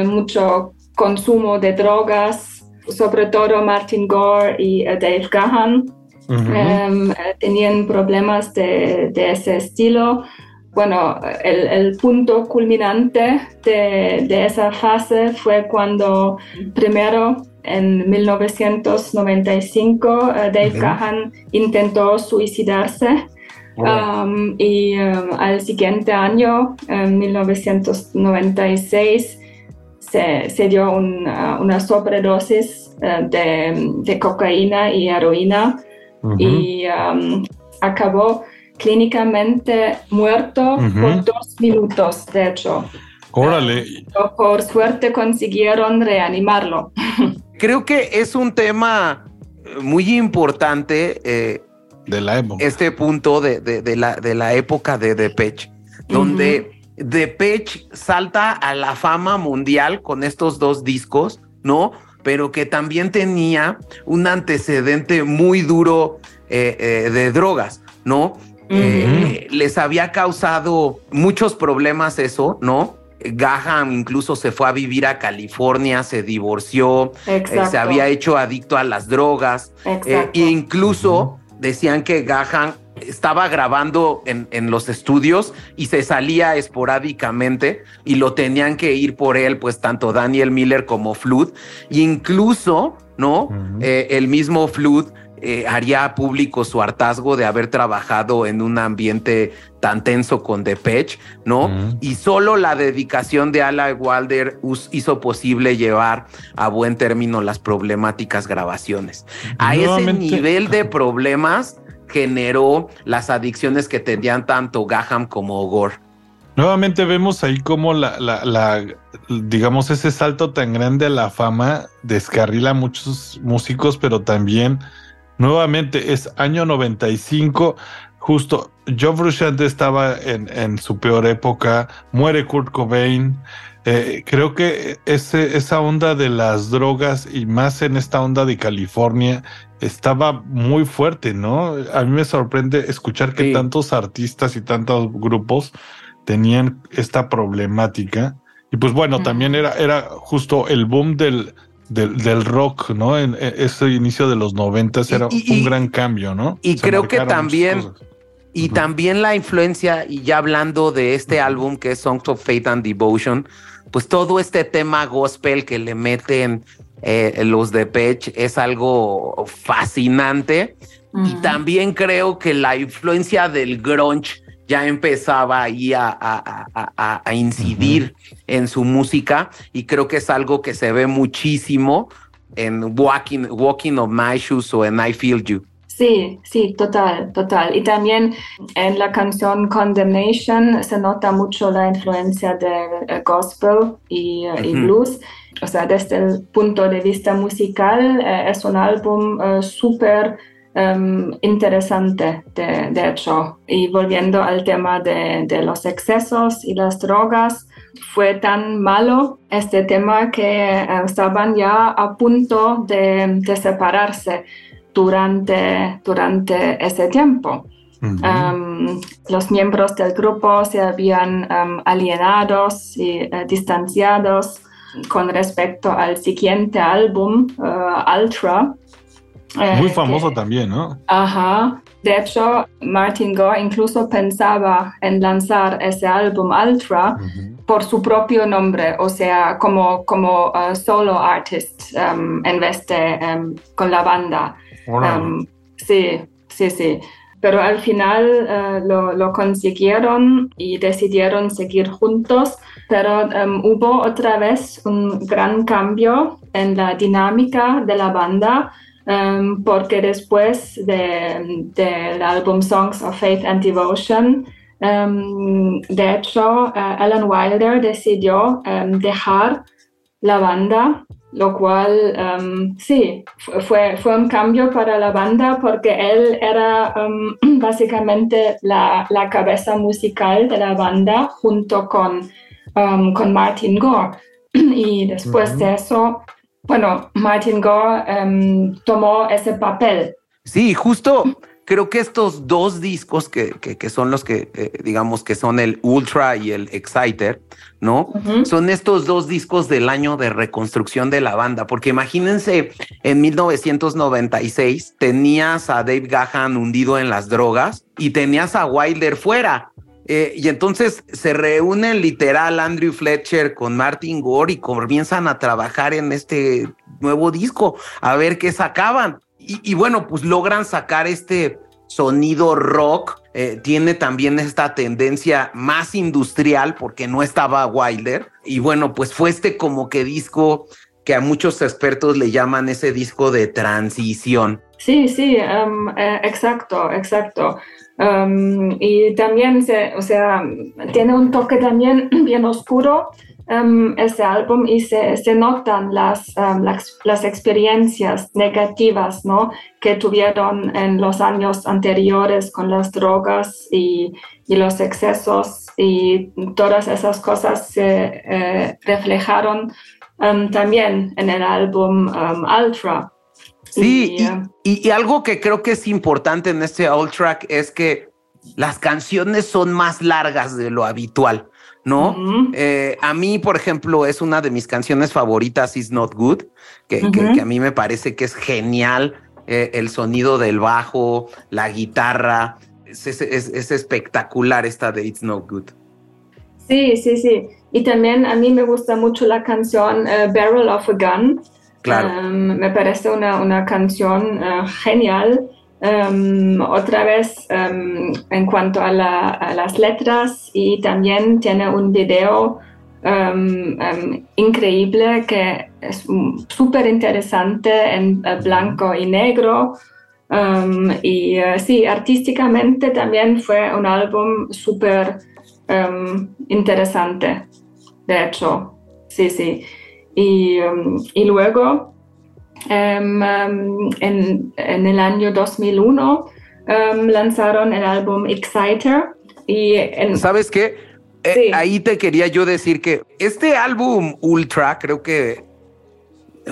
mucho consumo de drogas, sobre todo Martin Gore y Dave Gahan. Em, tenían problemas de, ese estilo. Bueno, el, punto culminante de, esa fase fue cuando primero en 1995 eh, Dave Gahan intentó suicidarse um, y um, al siguiente año, en 1996, se, dio una sobredosis eh, de, de, cocaína y heroína y um, acabó clínicamente muerto por dos minutos, de hecho. Órale. por suerte consiguieron reanimarlo. Creo que es un tema muy importante. Eh, de la época. Este punto de, de, la, de la época de Depeche, donde Depeche salta a la fama mundial con estos dos discos, ¿no? pero que también tenía un antecedente muy duro eh, eh, de drogas, ¿no? Eh, les había causado muchos problemas eso, ¿no? Gaham incluso se fue a vivir a California, se divorció, se había hecho adicto a las drogas, e incluso decían que Gahan estaba grabando en, los estudios y se salía esporádicamente y lo tenían que ir por él, pues tanto Daniel Miller como Flood, e incluso, ¿no? Eh, el mismo Flood eh, haría público su hartazgo de haber trabajado en un ambiente tan tenso con Depeche, ¿no? Y solo la dedicación de Ala Walder hizo posible llevar a buen término las problemáticas grabaciones. A ese nivel de problemas generó las adicciones que tenían tanto Gaham como Gore. Nuevamente vemos ahí como la, la, digamos, ese salto tan grande a la fama descarrila a muchos músicos, pero también, nuevamente, es año 95, justo, John Frusciante estaba en, en, su peor época, muere Kurt Cobain, eh, creo que ese, esa onda de las drogas y más en esta onda de California estaba muy fuerte, ¿no? A mí me sorprende escuchar que tantos artistas y tantos grupos tenían esta problemática. Y pues bueno, también era, era justo el boom del, del, rock, ¿no? En, ese inicio de los noventas era un gran cambio, ¿no? Y creo que también, y también la influencia, y ya hablando de este álbum que es Songs of Faith and Devotion, pues todo este tema gospel que le meten eh, los de Pech es algo fascinante. Y también creo que la influencia del grunge ya empezaba ahí a, a, incidir en su música y creo que es algo que se ve muchísimo en Walking, Walking of My Shoes o en I Feel You. Sí, sí, total, total. Y también en la canción Condemnation se nota mucho la influencia del eh, gospel y, eh, blues. O sea, desde el punto de vista musical eh, es un álbum súper em, interesante, de, hecho. Y volviendo al tema de, de, los excesos y las drogas, fue tan malo este tema que estaban ya a punto de, de separarse durante, durante ese tiempo. los miembros del grupo se habían alienados y eh, distanciados con respecto al siguiente álbum, uh, Ultra. Eh, Muy famoso también, ¿no? Ajá. De hecho, Martin Gore incluso pensaba en lanzar ese álbum Ultra por su propio nombre, o sea, como, como uh, solo artist en vez de con la banda sí, sí, sí. Pero al final eh, lo, consiguieron y decidieron seguir juntos, pero hubo otra vez un gran cambio en la dinámica de la banda. Porque después del álbum Songs of Faith and Devotion, de hecho, uh, Alan Wilder decidió dejar la banda lo cual um, sí, fue, fue un cambio para la banda porque él era um, básicamente la, la, cabeza musical de la banda junto con, um, con Martin Gore. Y después de eso, bueno, Martin Gore tomó ese papel. Sí, justo creo que estos dos discos que, que, son los que, eh, digamos, que son el Ultra y el Exciter, ¿no? Son estos dos discos del año de reconstrucción de la banda, porque imagínense, en 1996 tenías a Dave Gahan hundido en las drogas y tenías a Wilder fuera. Eh, y entonces se reúnen literal Andrew Fletcher con Martin Gore y comienzan a trabajar en este nuevo disco, a ver qué sacaban. Y, bueno, pues logran sacar este sonido rock. Eh, tiene también esta tendencia más industrial porque no estaba Wilder. Y bueno, pues fue este como que disco que a muchos expertos le llaman ese disco de transición. Sí, sí, um, exacto, exacto. Um, y también, se, o sea, tiene un toque también bien oscuro um, ese álbum y se, notan las, las, las, experiencias negativas ¿no? que tuvieron en los años anteriores con las drogas y, y los excesos y todas esas cosas se eh, reflejaron también en el álbum Ultra. Sí, y, y, algo que creo que es importante en este Ultra es que las canciones son más largas de lo habitual. ¿no? Eh, a mí, por ejemplo, es una de mis canciones favoritas, Is Not Good, que, a mí me parece que es genial eh, el sonido del bajo, la guitarra, es, espectacular esta de It's Not Good. Sí, sí, sí. Y también a mí me gusta mucho la canción eh, Barrel of a Gun. Me parece una, una canción genial. Em, otra vez en cuanto a, las letras y también tiene un video increíble que es súper interesante en eh, blanco y negro. y uh, sí, artísticamente también fue un álbum súper interesante, de hecho, sí, sí. Y, y luego Em, em, en, en, el año 2001 em, lanzaron el álbum Exciter. Y ¿Sabes qué? ahí te quería yo decir que este álbum Ultra creo que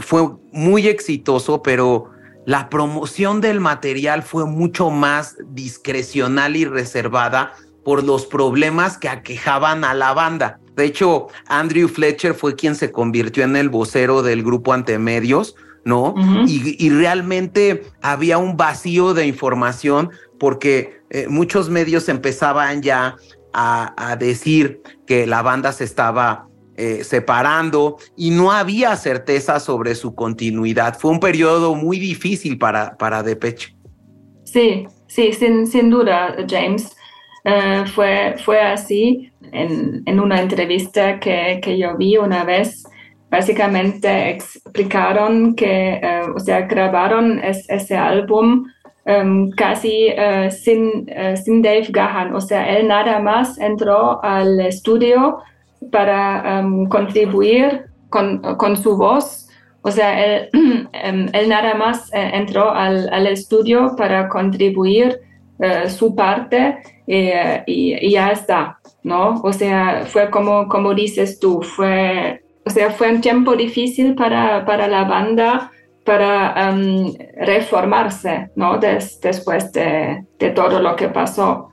fue muy exitoso, pero la promoción del material fue mucho más discrecional y reservada por los problemas que aquejaban a la banda. De hecho, Andrew Fletcher fue quien se convirtió en el vocero del grupo Antemedios, ¿no? y, realmente había un vacío de información porque eh, muchos medios empezaban ya a, decir que la banda se estaba eh, separando y no había certeza sobre su continuidad. Fue un periodo muy difícil para, para Depeche. Sí, sí, sin, sin duda, James. Eh, fue, fue así en, en una entrevista que, que, yo vi una vez. Básicamente explicaron que, eh, o sea, grabaron ese álbum um, casi uh, sin, uh, sin Dave Gahan. O sea, él nada más entró al estudio para um, contribuir con, con, su voz. O sea, él, um, él nada más uh, entró al, al, estudio para contribuir su parte y, y, ya está, ¿no? O sea, fue como, como dices tú, fue, o sea, fue un tiempo difícil para, para la banda para um, reformarse, ¿no? después de, todo lo que pasó,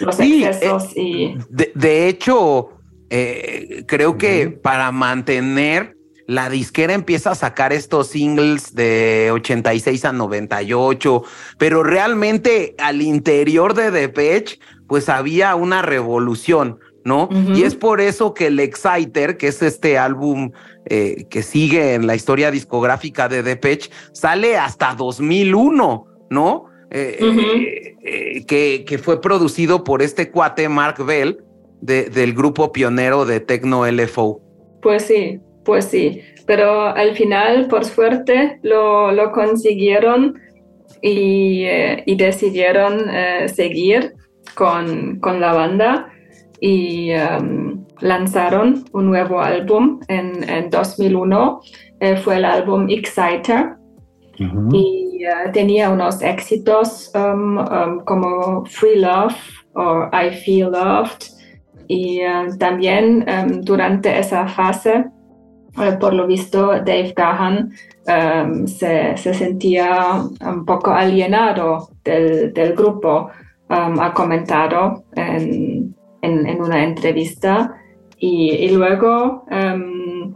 los excesos eh, y... De, hecho, eh, creo que para mantener la disquera empieza a sacar estos singles de 86 a 98, pero realmente al interior de Depeche, pues había una revolución. ¿no? Y es por eso que el Exciter, que es este álbum eh, que sigue en la historia discográfica de Depeche, sale hasta 2001, ¿no? Eh, eh, que, que, fue producido por este cuate Mark Bell del grupo pionero de Tecno LFO. Pues sí, pues sí, pero al final, por suerte, lo, lo consiguieron y, y decidieron seguir con, con la banda y um, lanzaron un nuevo álbum en, 2001. Eh, fue el álbum Exciter. Y uh, tenía unos éxitos um, um, como Free Love o I Feel Loved. Y uh, también durante esa fase, eh, por lo visto, Dave Gahan se, se, sentía un poco alienado del, grupo. ha comentado en, una entrevista y, luego, em,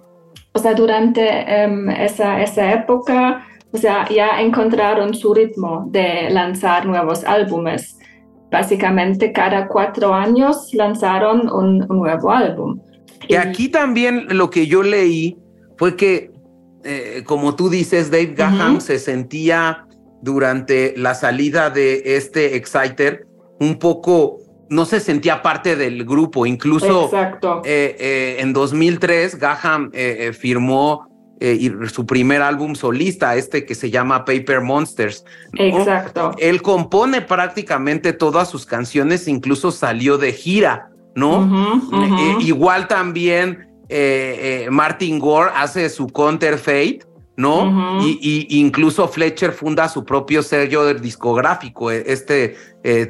o sea, durante em, esa, esa época, o sea, ya encontraron su ritmo de lanzar nuevos álbumes. Básicamente cada cuatro años lanzaron un, nuevo álbum. Y aquí también lo que yo leí fue que, eh, como tú dices, Dave Gahan se sentía durante la salida de este Exciter un poco no se sentía parte del grupo. Incluso eh, eh, en 2003 Gaham eh, firmó su primer álbum solista, este que se llama Paper Monsters. Exacto. Él compone prácticamente todas sus canciones, incluso salió de gira, ¿no? igual también Martin Gore hace su Counterfeit. ¿no? y, incluso Fletcher funda su propio sello discográfico, este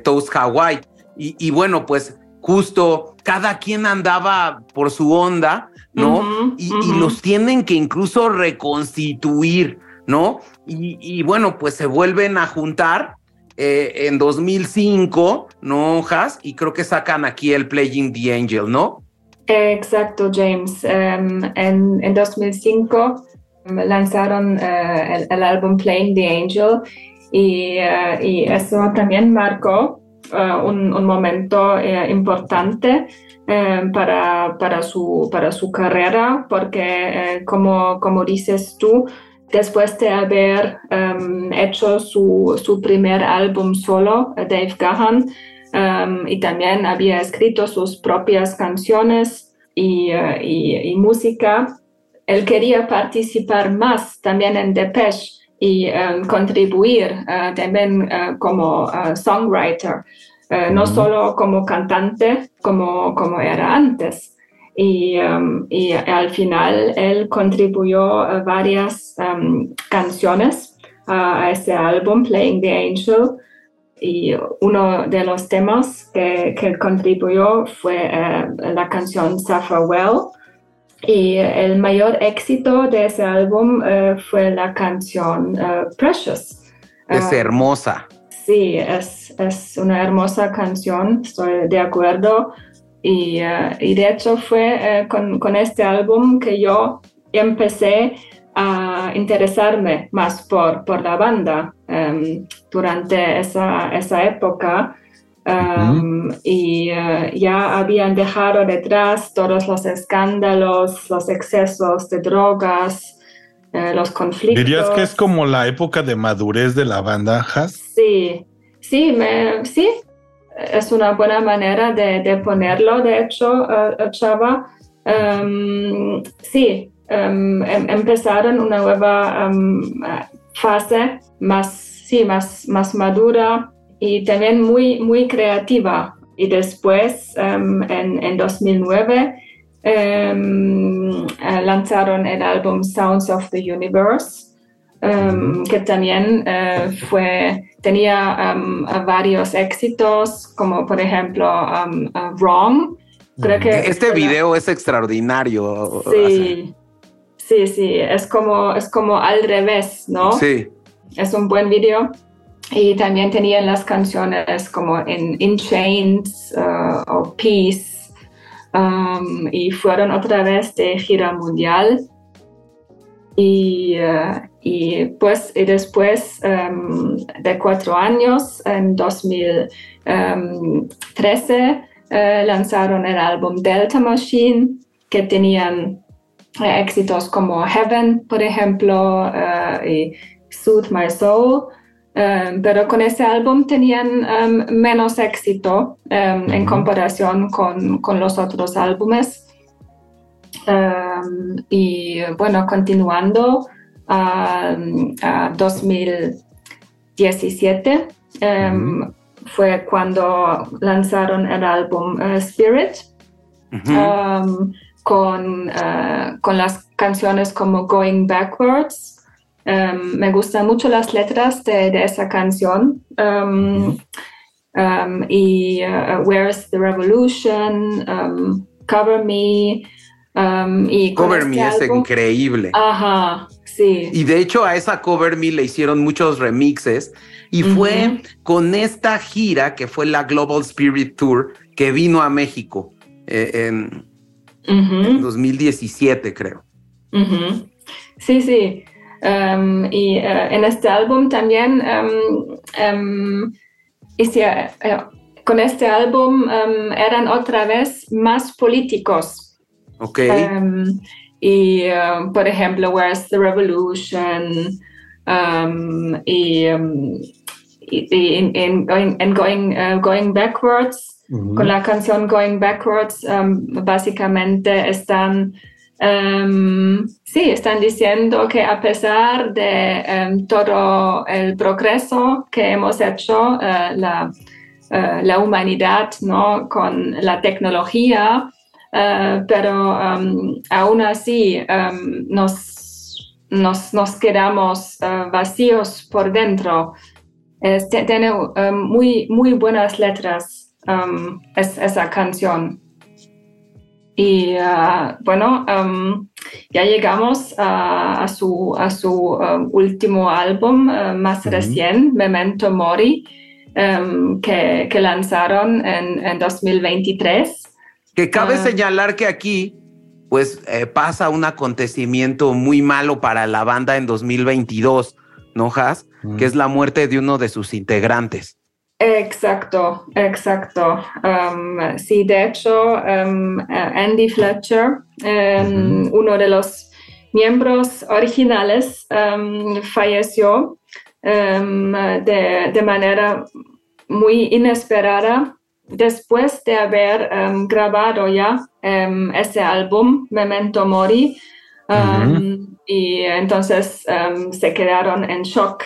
Toast Hawaii. Y, bueno, pues justo cada quien andaba por su onda, ¿no? y, los tienen que incluso reconstituir, ¿no? Y, bueno, pues se vuelven a juntar eh, en 2005, ¿no, Has? Y creo que sacan aquí el Playing the Angel, ¿no? Exacto, James. Em, en, en, 2005 em, lanzaron eh, el, álbum Playing the Angel y, eh, eso también marcó eh, un, momento eh, importante eh, para, para, su, para su carrera, porque como, como dices tú, después de haber em, hecho su, su, primer álbum solo, Dave Gahan, em, y también había escrito sus propias canciones y, y, y música, él quería participar más también en Depeche y um, contribuir uh, también uh, como songwriter, no solo como cantante como, como era antes. Y, um, y al final él contribuyó varias um, canciones a ese álbum, Playing the Angel. y uno de los temas que, que contribuyó fue la canción Suffer Well. Y el mayor éxito de ese álbum fue la canción Precious. Es hermosa. Sí, es, es, una hermosa canción, estoy de acuerdo. Y, y de hecho fue con, con, este álbum que yo empecé a interesarme más por, por la banda um, durante esa, esa época. Um, Y uh, ya habían dejado detrás todos los escándalos, los excesos de drogas, los conflictos. ¿Dirías que es como la época de madurez de la banda, Has? Sí, sí, me, sí, es una buena manera de, de ponerlo, de hecho, uh, Chava. Um, sí, um, empezaron una nueva um, fase más, sí, más, más madura y también muy, muy creativa. Y después, en, en 2009, um, lanzaron el álbum Sounds of the Universe, que también uh, fue, tenía um, varios éxitos, como por ejemplo uh, Wrong. Creo que este video es extraordinario. Sí, Sí, sí, es como, es como al revés, ¿no? Sí. Es un buen video. Y también tenían las canciones como en In Chains uh, o Peace. Um, y fueron otra vez de gira mundial. Y, uh, y pues y después um, de cuatro años, en 2013, um, uh, lanzaron el álbum Delta Machine, que tenían eh, éxitos como Heaven, por ejemplo, y Soothe My Soul. Um, pero con ese álbum tenían um, menos éxito um, en comparación con, con, los otros álbumes. Y bueno, continuando a, a 2017, fue cuando lanzaron el álbum uh, Spirit con, uh, con las canciones como Going Backwards. Um, me gustan mucho las letras de, de esa canción. Y uh, Where's the Revolution, Cover Me. Y Cover Me este es increíble. Ajá, sí. Y de hecho a esa Cover Me le hicieron muchos remixes. Y fue con esta gira que fue la Global Spirit Tour que vino a México. Eh, en, en 2017, creo. Sí, sí. Um, y uh, en este álbum también, um, um, uh, con este álbum eran otra vez más políticos. Ok. y, uh, por ejemplo, Where's the Revolution? y, en going, going Backwards con la canción Going Backwards, básicamente están, sí, están diciendo que a pesar de todo el progreso que hemos hecho, uh, la, uh, la, humanidad, ¿no? Con la tecnología, uh, pero aún así nos, nos, nos, quedamos vacíos por dentro. tiene muy, muy buenas letras Um, es, esa canción. Y uh, bueno, um, ya llegamos a, su, a su um, último álbum más reciente, Memento Mori, que, que, lanzaron en, en, 2023. Que cabe uh, señalar que aquí pues eh, pasa un acontecimiento muy malo para la banda en 2022, ¿no, Has? Que es la muerte de uno de sus integrantes. Exacto, exacto. Um, sí, de hecho, um, Andy Fletcher, um, uno de los miembros originales, falleció de, de, manera muy inesperada después de haber grabado ya ese álbum, Memento Mori. Y entonces se quedaron en shock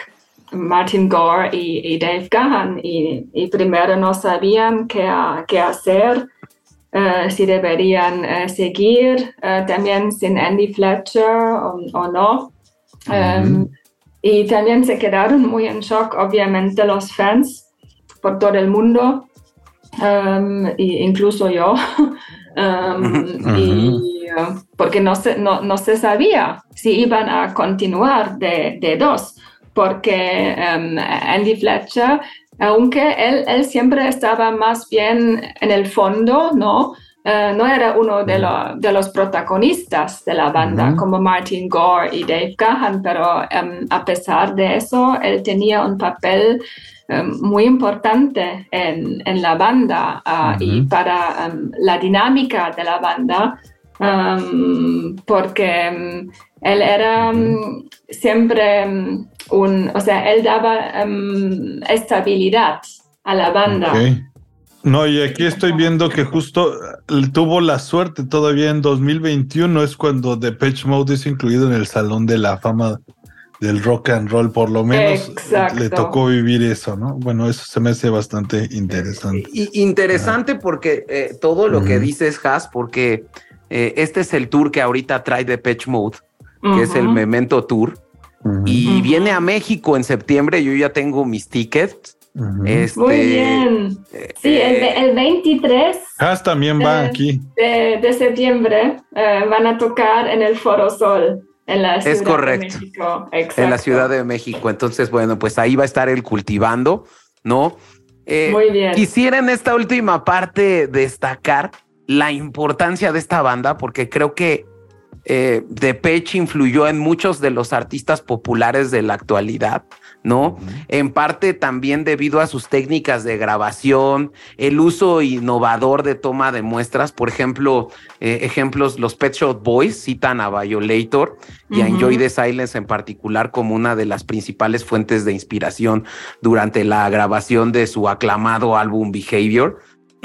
Martin Gore y, Dave Gahan y, primero no sabían qué, qué hacer, eh, si deberían eh, seguir eh, también sin Andy Fletcher o, no. Em, y también se quedaron muy en shock, obviamente, los fans. por todo el mundo, um, incluso yo, um, y, uh, porque no se, no, no, se sabía si iban a continuar de, de dos, porque um, Andy Fletcher, aunque él, él siempre estaba más bien en el fondo, ¿no? Eh, no era uno de, de, los protagonistas de la banda como Martin Gore y Dave Gahan, pero a pesar de eso, él tenía un papel em, muy importante en, en la banda ah, y para em, la dinámica de la banda, porque él era siempre un, o sea, él daba estabilidad a la banda. No, y aquí estoy viendo que justo eh, tuvo la suerte todavía en 2021 es cuando Depeche Mode es incluido en el Salón de la Fama del Rock and Roll, por lo menos le tocó vivir eso, ¿no? Bueno, eso se me hace bastante interesante. interesante porque eh, todo lo que dices, Has, porque eh, este es el tour que ahorita trae Depeche Mode, que es el Memento Tour, y viene a México en septiembre, yo ya tengo mis tickets este, Muy bien. Sí, el, 23. Has también va aquí. De, septiembre eh, van a tocar en el Foro Sol. En la Ciudad es correcto. De México. En la Ciudad de México. Entonces, bueno, pues ahí va a estar el cultivando, ¿no? Eh, Muy bien. Quisiera en esta última parte destacar la importancia de esta banda, porque creo que eh, Depeche influyó en muchos de los artistas populares de la actualidad. ¿No? En parte también debido a sus técnicas de grabación, el uso innovador de toma de muestras, por ejemplo, eh, ejemplos, los Pet Shop Boys citan a Violator y a Enjoy the Silence en particular como una de las principales fuentes de inspiración durante la grabación de su aclamado álbum Behavior.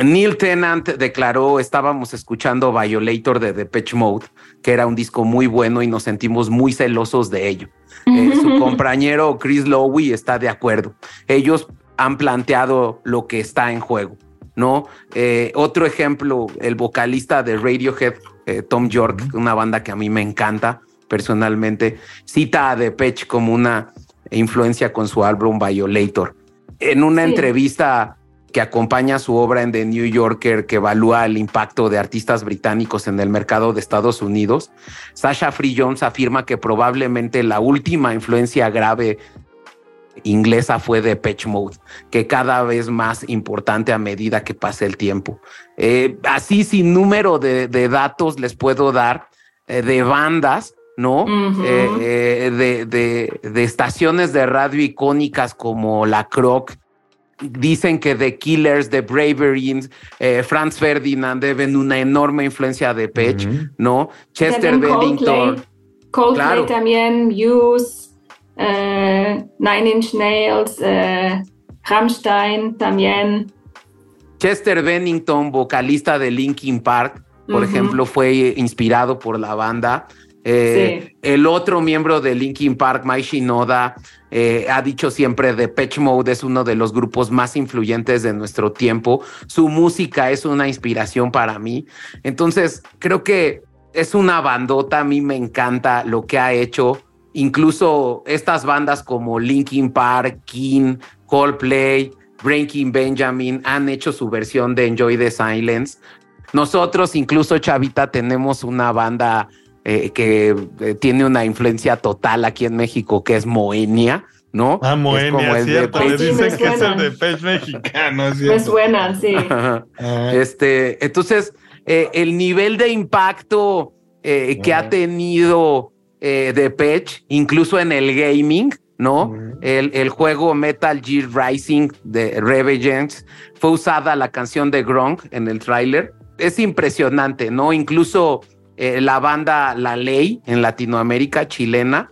Neil Tennant declaró, estábamos escuchando Violator de Depeche Mode, que era un disco muy bueno y nos sentimos muy celosos de ello. Eh, su compañero Chris Lowe está de acuerdo. Ellos han planteado lo que está en juego, ¿no? Eh, otro ejemplo, el vocalista de Radiohead, eh, Tom York, una banda que a mí me encanta personalmente, cita a Depeche como una influencia con su álbum Violator. En una entrevista que acompaña su obra en The New Yorker, que evalúa el impacto de artistas británicos en el mercado de Estados Unidos, Sasha Free Jones afirma que probablemente la última influencia grave inglesa fue de Patch Mode, que cada vez más importante a medida que pase el tiempo. Eh, así sin número de, datos les puedo dar eh, de bandas, ¿no? Eh, de, de, de, estaciones de radio icónicas como la Croc, dicen que The Killers, The Braverines, eh, Franz Ferdinand deben una enorme influencia de Pech, ¿no? Chester Bennington. Coldplay, también, Muse, eh, Nine Inch Nails, eh, Rammstein también. Chester Bennington, vocalista de Linkin Park, por ejemplo, fue inspirado por la banda. Eh, el otro miembro de Linkin Park, Mai Shinoda, eh, ha dicho siempre de Patch Mode es uno de los grupos más influyentes de nuestro tiempo. Su música es una inspiración para mí. Entonces, creo que es una bandota. A mí me encanta lo que ha hecho. Incluso estas bandas como Linkin Park, King, Coldplay, Breaking Benjamin han hecho su versión de Enjoy the Silence. Nosotros, incluso Chavita, tenemos una banda eh, que eh, tiene una influencia total aquí en México, que es Moenia, ¿no? Ah, Moenia, es cierto. Le dicen que es el de pez mexicano, es Me suena, sí. Este, entonces, eh, el nivel de impacto que ha tenido de Pech, incluso en el gaming, ¿no? El, el, juego Metal Gear Rising de Revengeance fue usada la canción de Gronk en el tráiler. Es impresionante, ¿no? Incluso eh, la banda La Ley en Latinoamérica chilena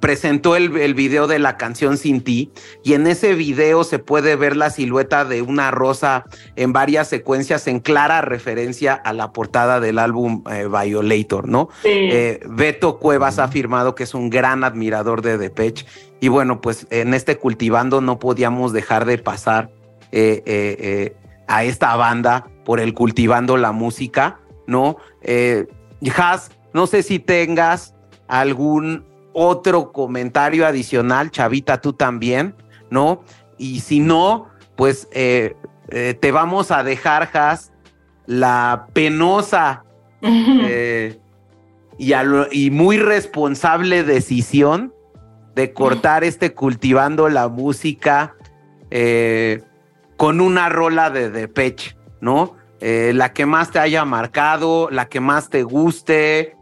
presentó el, video de la canción Sin ti y en ese video se puede ver la silueta de una rosa en varias secuencias en clara referencia a la portada del álbum eh, Violator, ¿no? Eh, Beto Cuevas ha afirmado que es un gran admirador de Depeche y bueno, pues en este cultivando no podíamos dejar de pasar a esta banda por el cultivando la música, ¿no? Has, no sé si tengas algún otro comentario adicional, Chavita, tú también, ¿no? Y si no, pues eh, eh, te vamos a dejar, Has, la penosa eh, y, y, muy responsable decisión de cortar este cultivando la música con una rola de Depeche, ¿no? La que más te haya marcado, la que más te guste,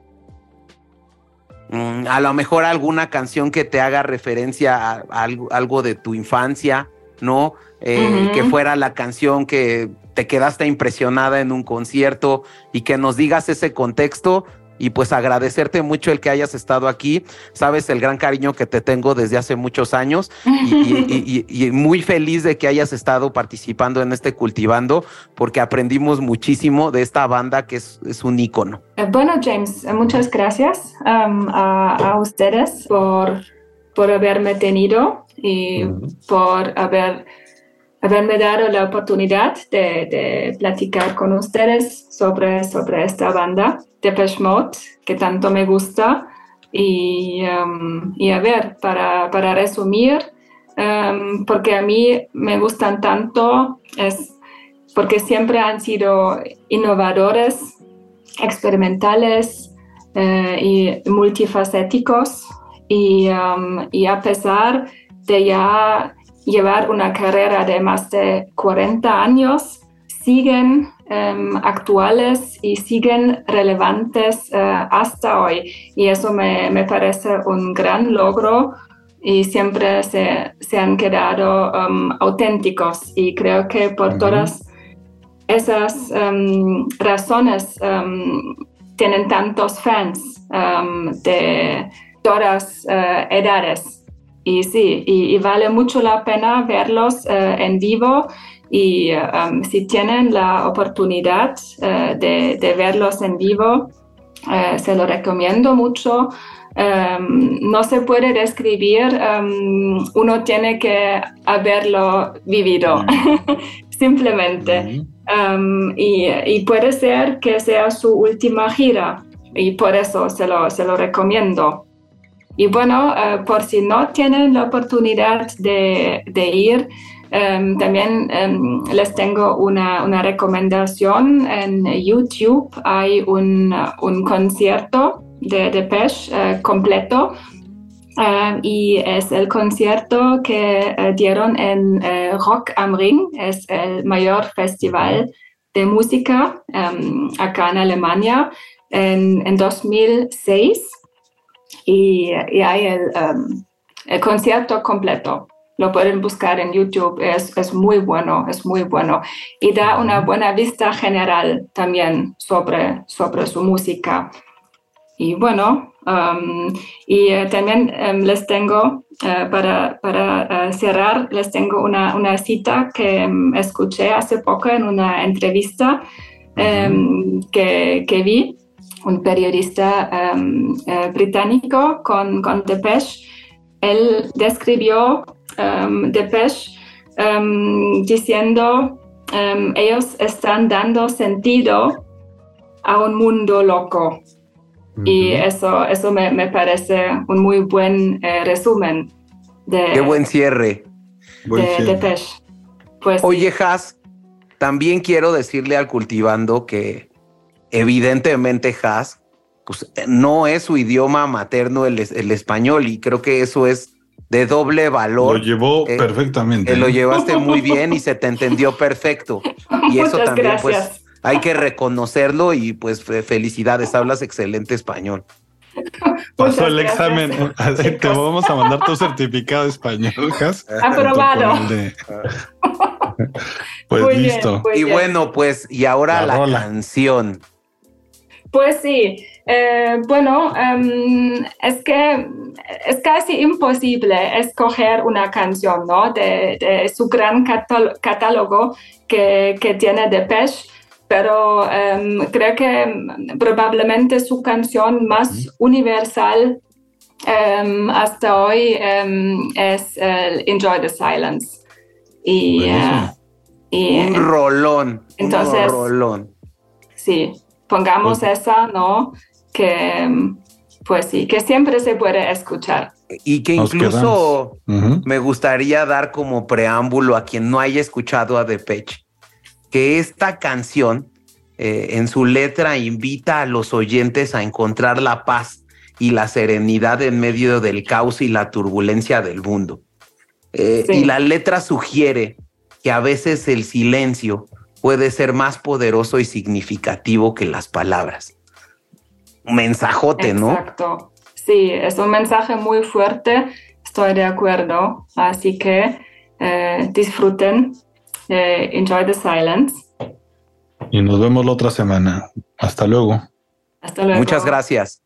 mm, a lo mejor alguna canción que te haga referencia a, algo, de tu infancia, ¿no? Eh, que fuera la canción que te quedaste impresionada en un concierto y que nos digas ese contexto y pues agradecerte mucho el que hayas estado aquí. Sabes el gran cariño que te tengo desde hace muchos años y, muy feliz de que hayas estado participando en este Cultivando porque aprendimos muchísimo de esta banda que es, un ícono. Eh, bueno, James, eh, muchas gracias um, a, ustedes por, por haberme tenido y por haber haberme dado la oportunidad de, platicar con ustedes sobre, sobre esta banda, Depeche Mode, que tanto me gusta. Y, um, y a ver, para, para resumir, um, porque a mí me gustan tanto, es porque siempre han sido innovadores, experimentales eh, y multifacéticos. Y, um, y a pesar de ya llevar una carrera de más de 40 años, siguen em, actuales y siguen relevantes eh, hasta hoy. Y eso me, me, parece un gran logro y siempre se, se han quedado em, auténticos. Y creo que por todas esas em, razones tienen tantos fans de todas uh, edades. Y sí, y, vale mucho la pena verlos eh, en vivo y um, si tienen la oportunidad eh, de, verlos en vivo, eh, se lo recomiendo mucho. Um, no se puede describir, um, uno tiene que haberlo vivido, simplemente. y, y, puede ser que sea su última gira y por eso se lo, se lo recomiendo. Y bueno, eh, por si no tienen la oportunidad de, ir, em, también em, les tengo una, recomendación. En YouTube hay un, concierto de Depeche uh, completo uh, y es el concierto que dieron en Rock am Ring, es el mayor festival de música acá en Alemania en, en 2006 y, hay el, concierto completo. Lo pueden buscar en YouTube, es, es, muy bueno, es muy bueno. Y da una buena vista general también sobre, sobre su música. Y bueno, um, y eh, también um, les tengo, eh, para, para eh, cerrar, les tengo una, una cita que escuché hace poco en una entrevista que, que vi un periodista em, británico con, con Depeche, él describió um, Depeche em, diciendo, ellos están dando sentido a un mundo loco. Y eso, eso me, me, parece un muy buen eh, resumen. De, Qué buen cierre. de Depeche. Pues, Oye, Has, también quiero decirle al cultivando que evidentemente Haas, pues no es su idioma materno el, español y creo que eso es de doble valor. Lo llevó eh, perfectamente. lo llevaste muy bien y se te entendió perfecto. Y eso también pues hay que reconocerlo y pues felicidades, hablas excelente español. Pasó el examen. Te vamos a mandar tu certificado de español, Aprobado. Pues listo. y bueno, pues, y ahora la canción. Pues sí, eh, bueno, em, es que es casi imposible escoger una canción, ¿no? De, su gran catálogo que, que tiene Depeche, pero em, creo que probablemente su canción más universal em, hasta hoy es Enjoy the Silence. Y, eh, y un rolón. Entonces, un rolón. Sí, pongamos esa, ¿no? Que, pues sí, que siempre se puede escuchar. Y que incluso me gustaría dar como preámbulo a quien no haya escuchado a Depeche, que esta canción eh, en su letra invita a los oyentes a encontrar la paz y la serenidad en medio del caos y la turbulencia del mundo. Eh, y la letra sugiere que a veces el silencio puede ser más poderoso y significativo que las palabras. Un mensajote, ¿no? Exacto. Sí, es un mensaje muy fuerte, estoy de acuerdo. Así que eh, disfruten, enjoy the silence. Y nos vemos la otra semana. Hasta luego. Hasta luego. Muchas gracias.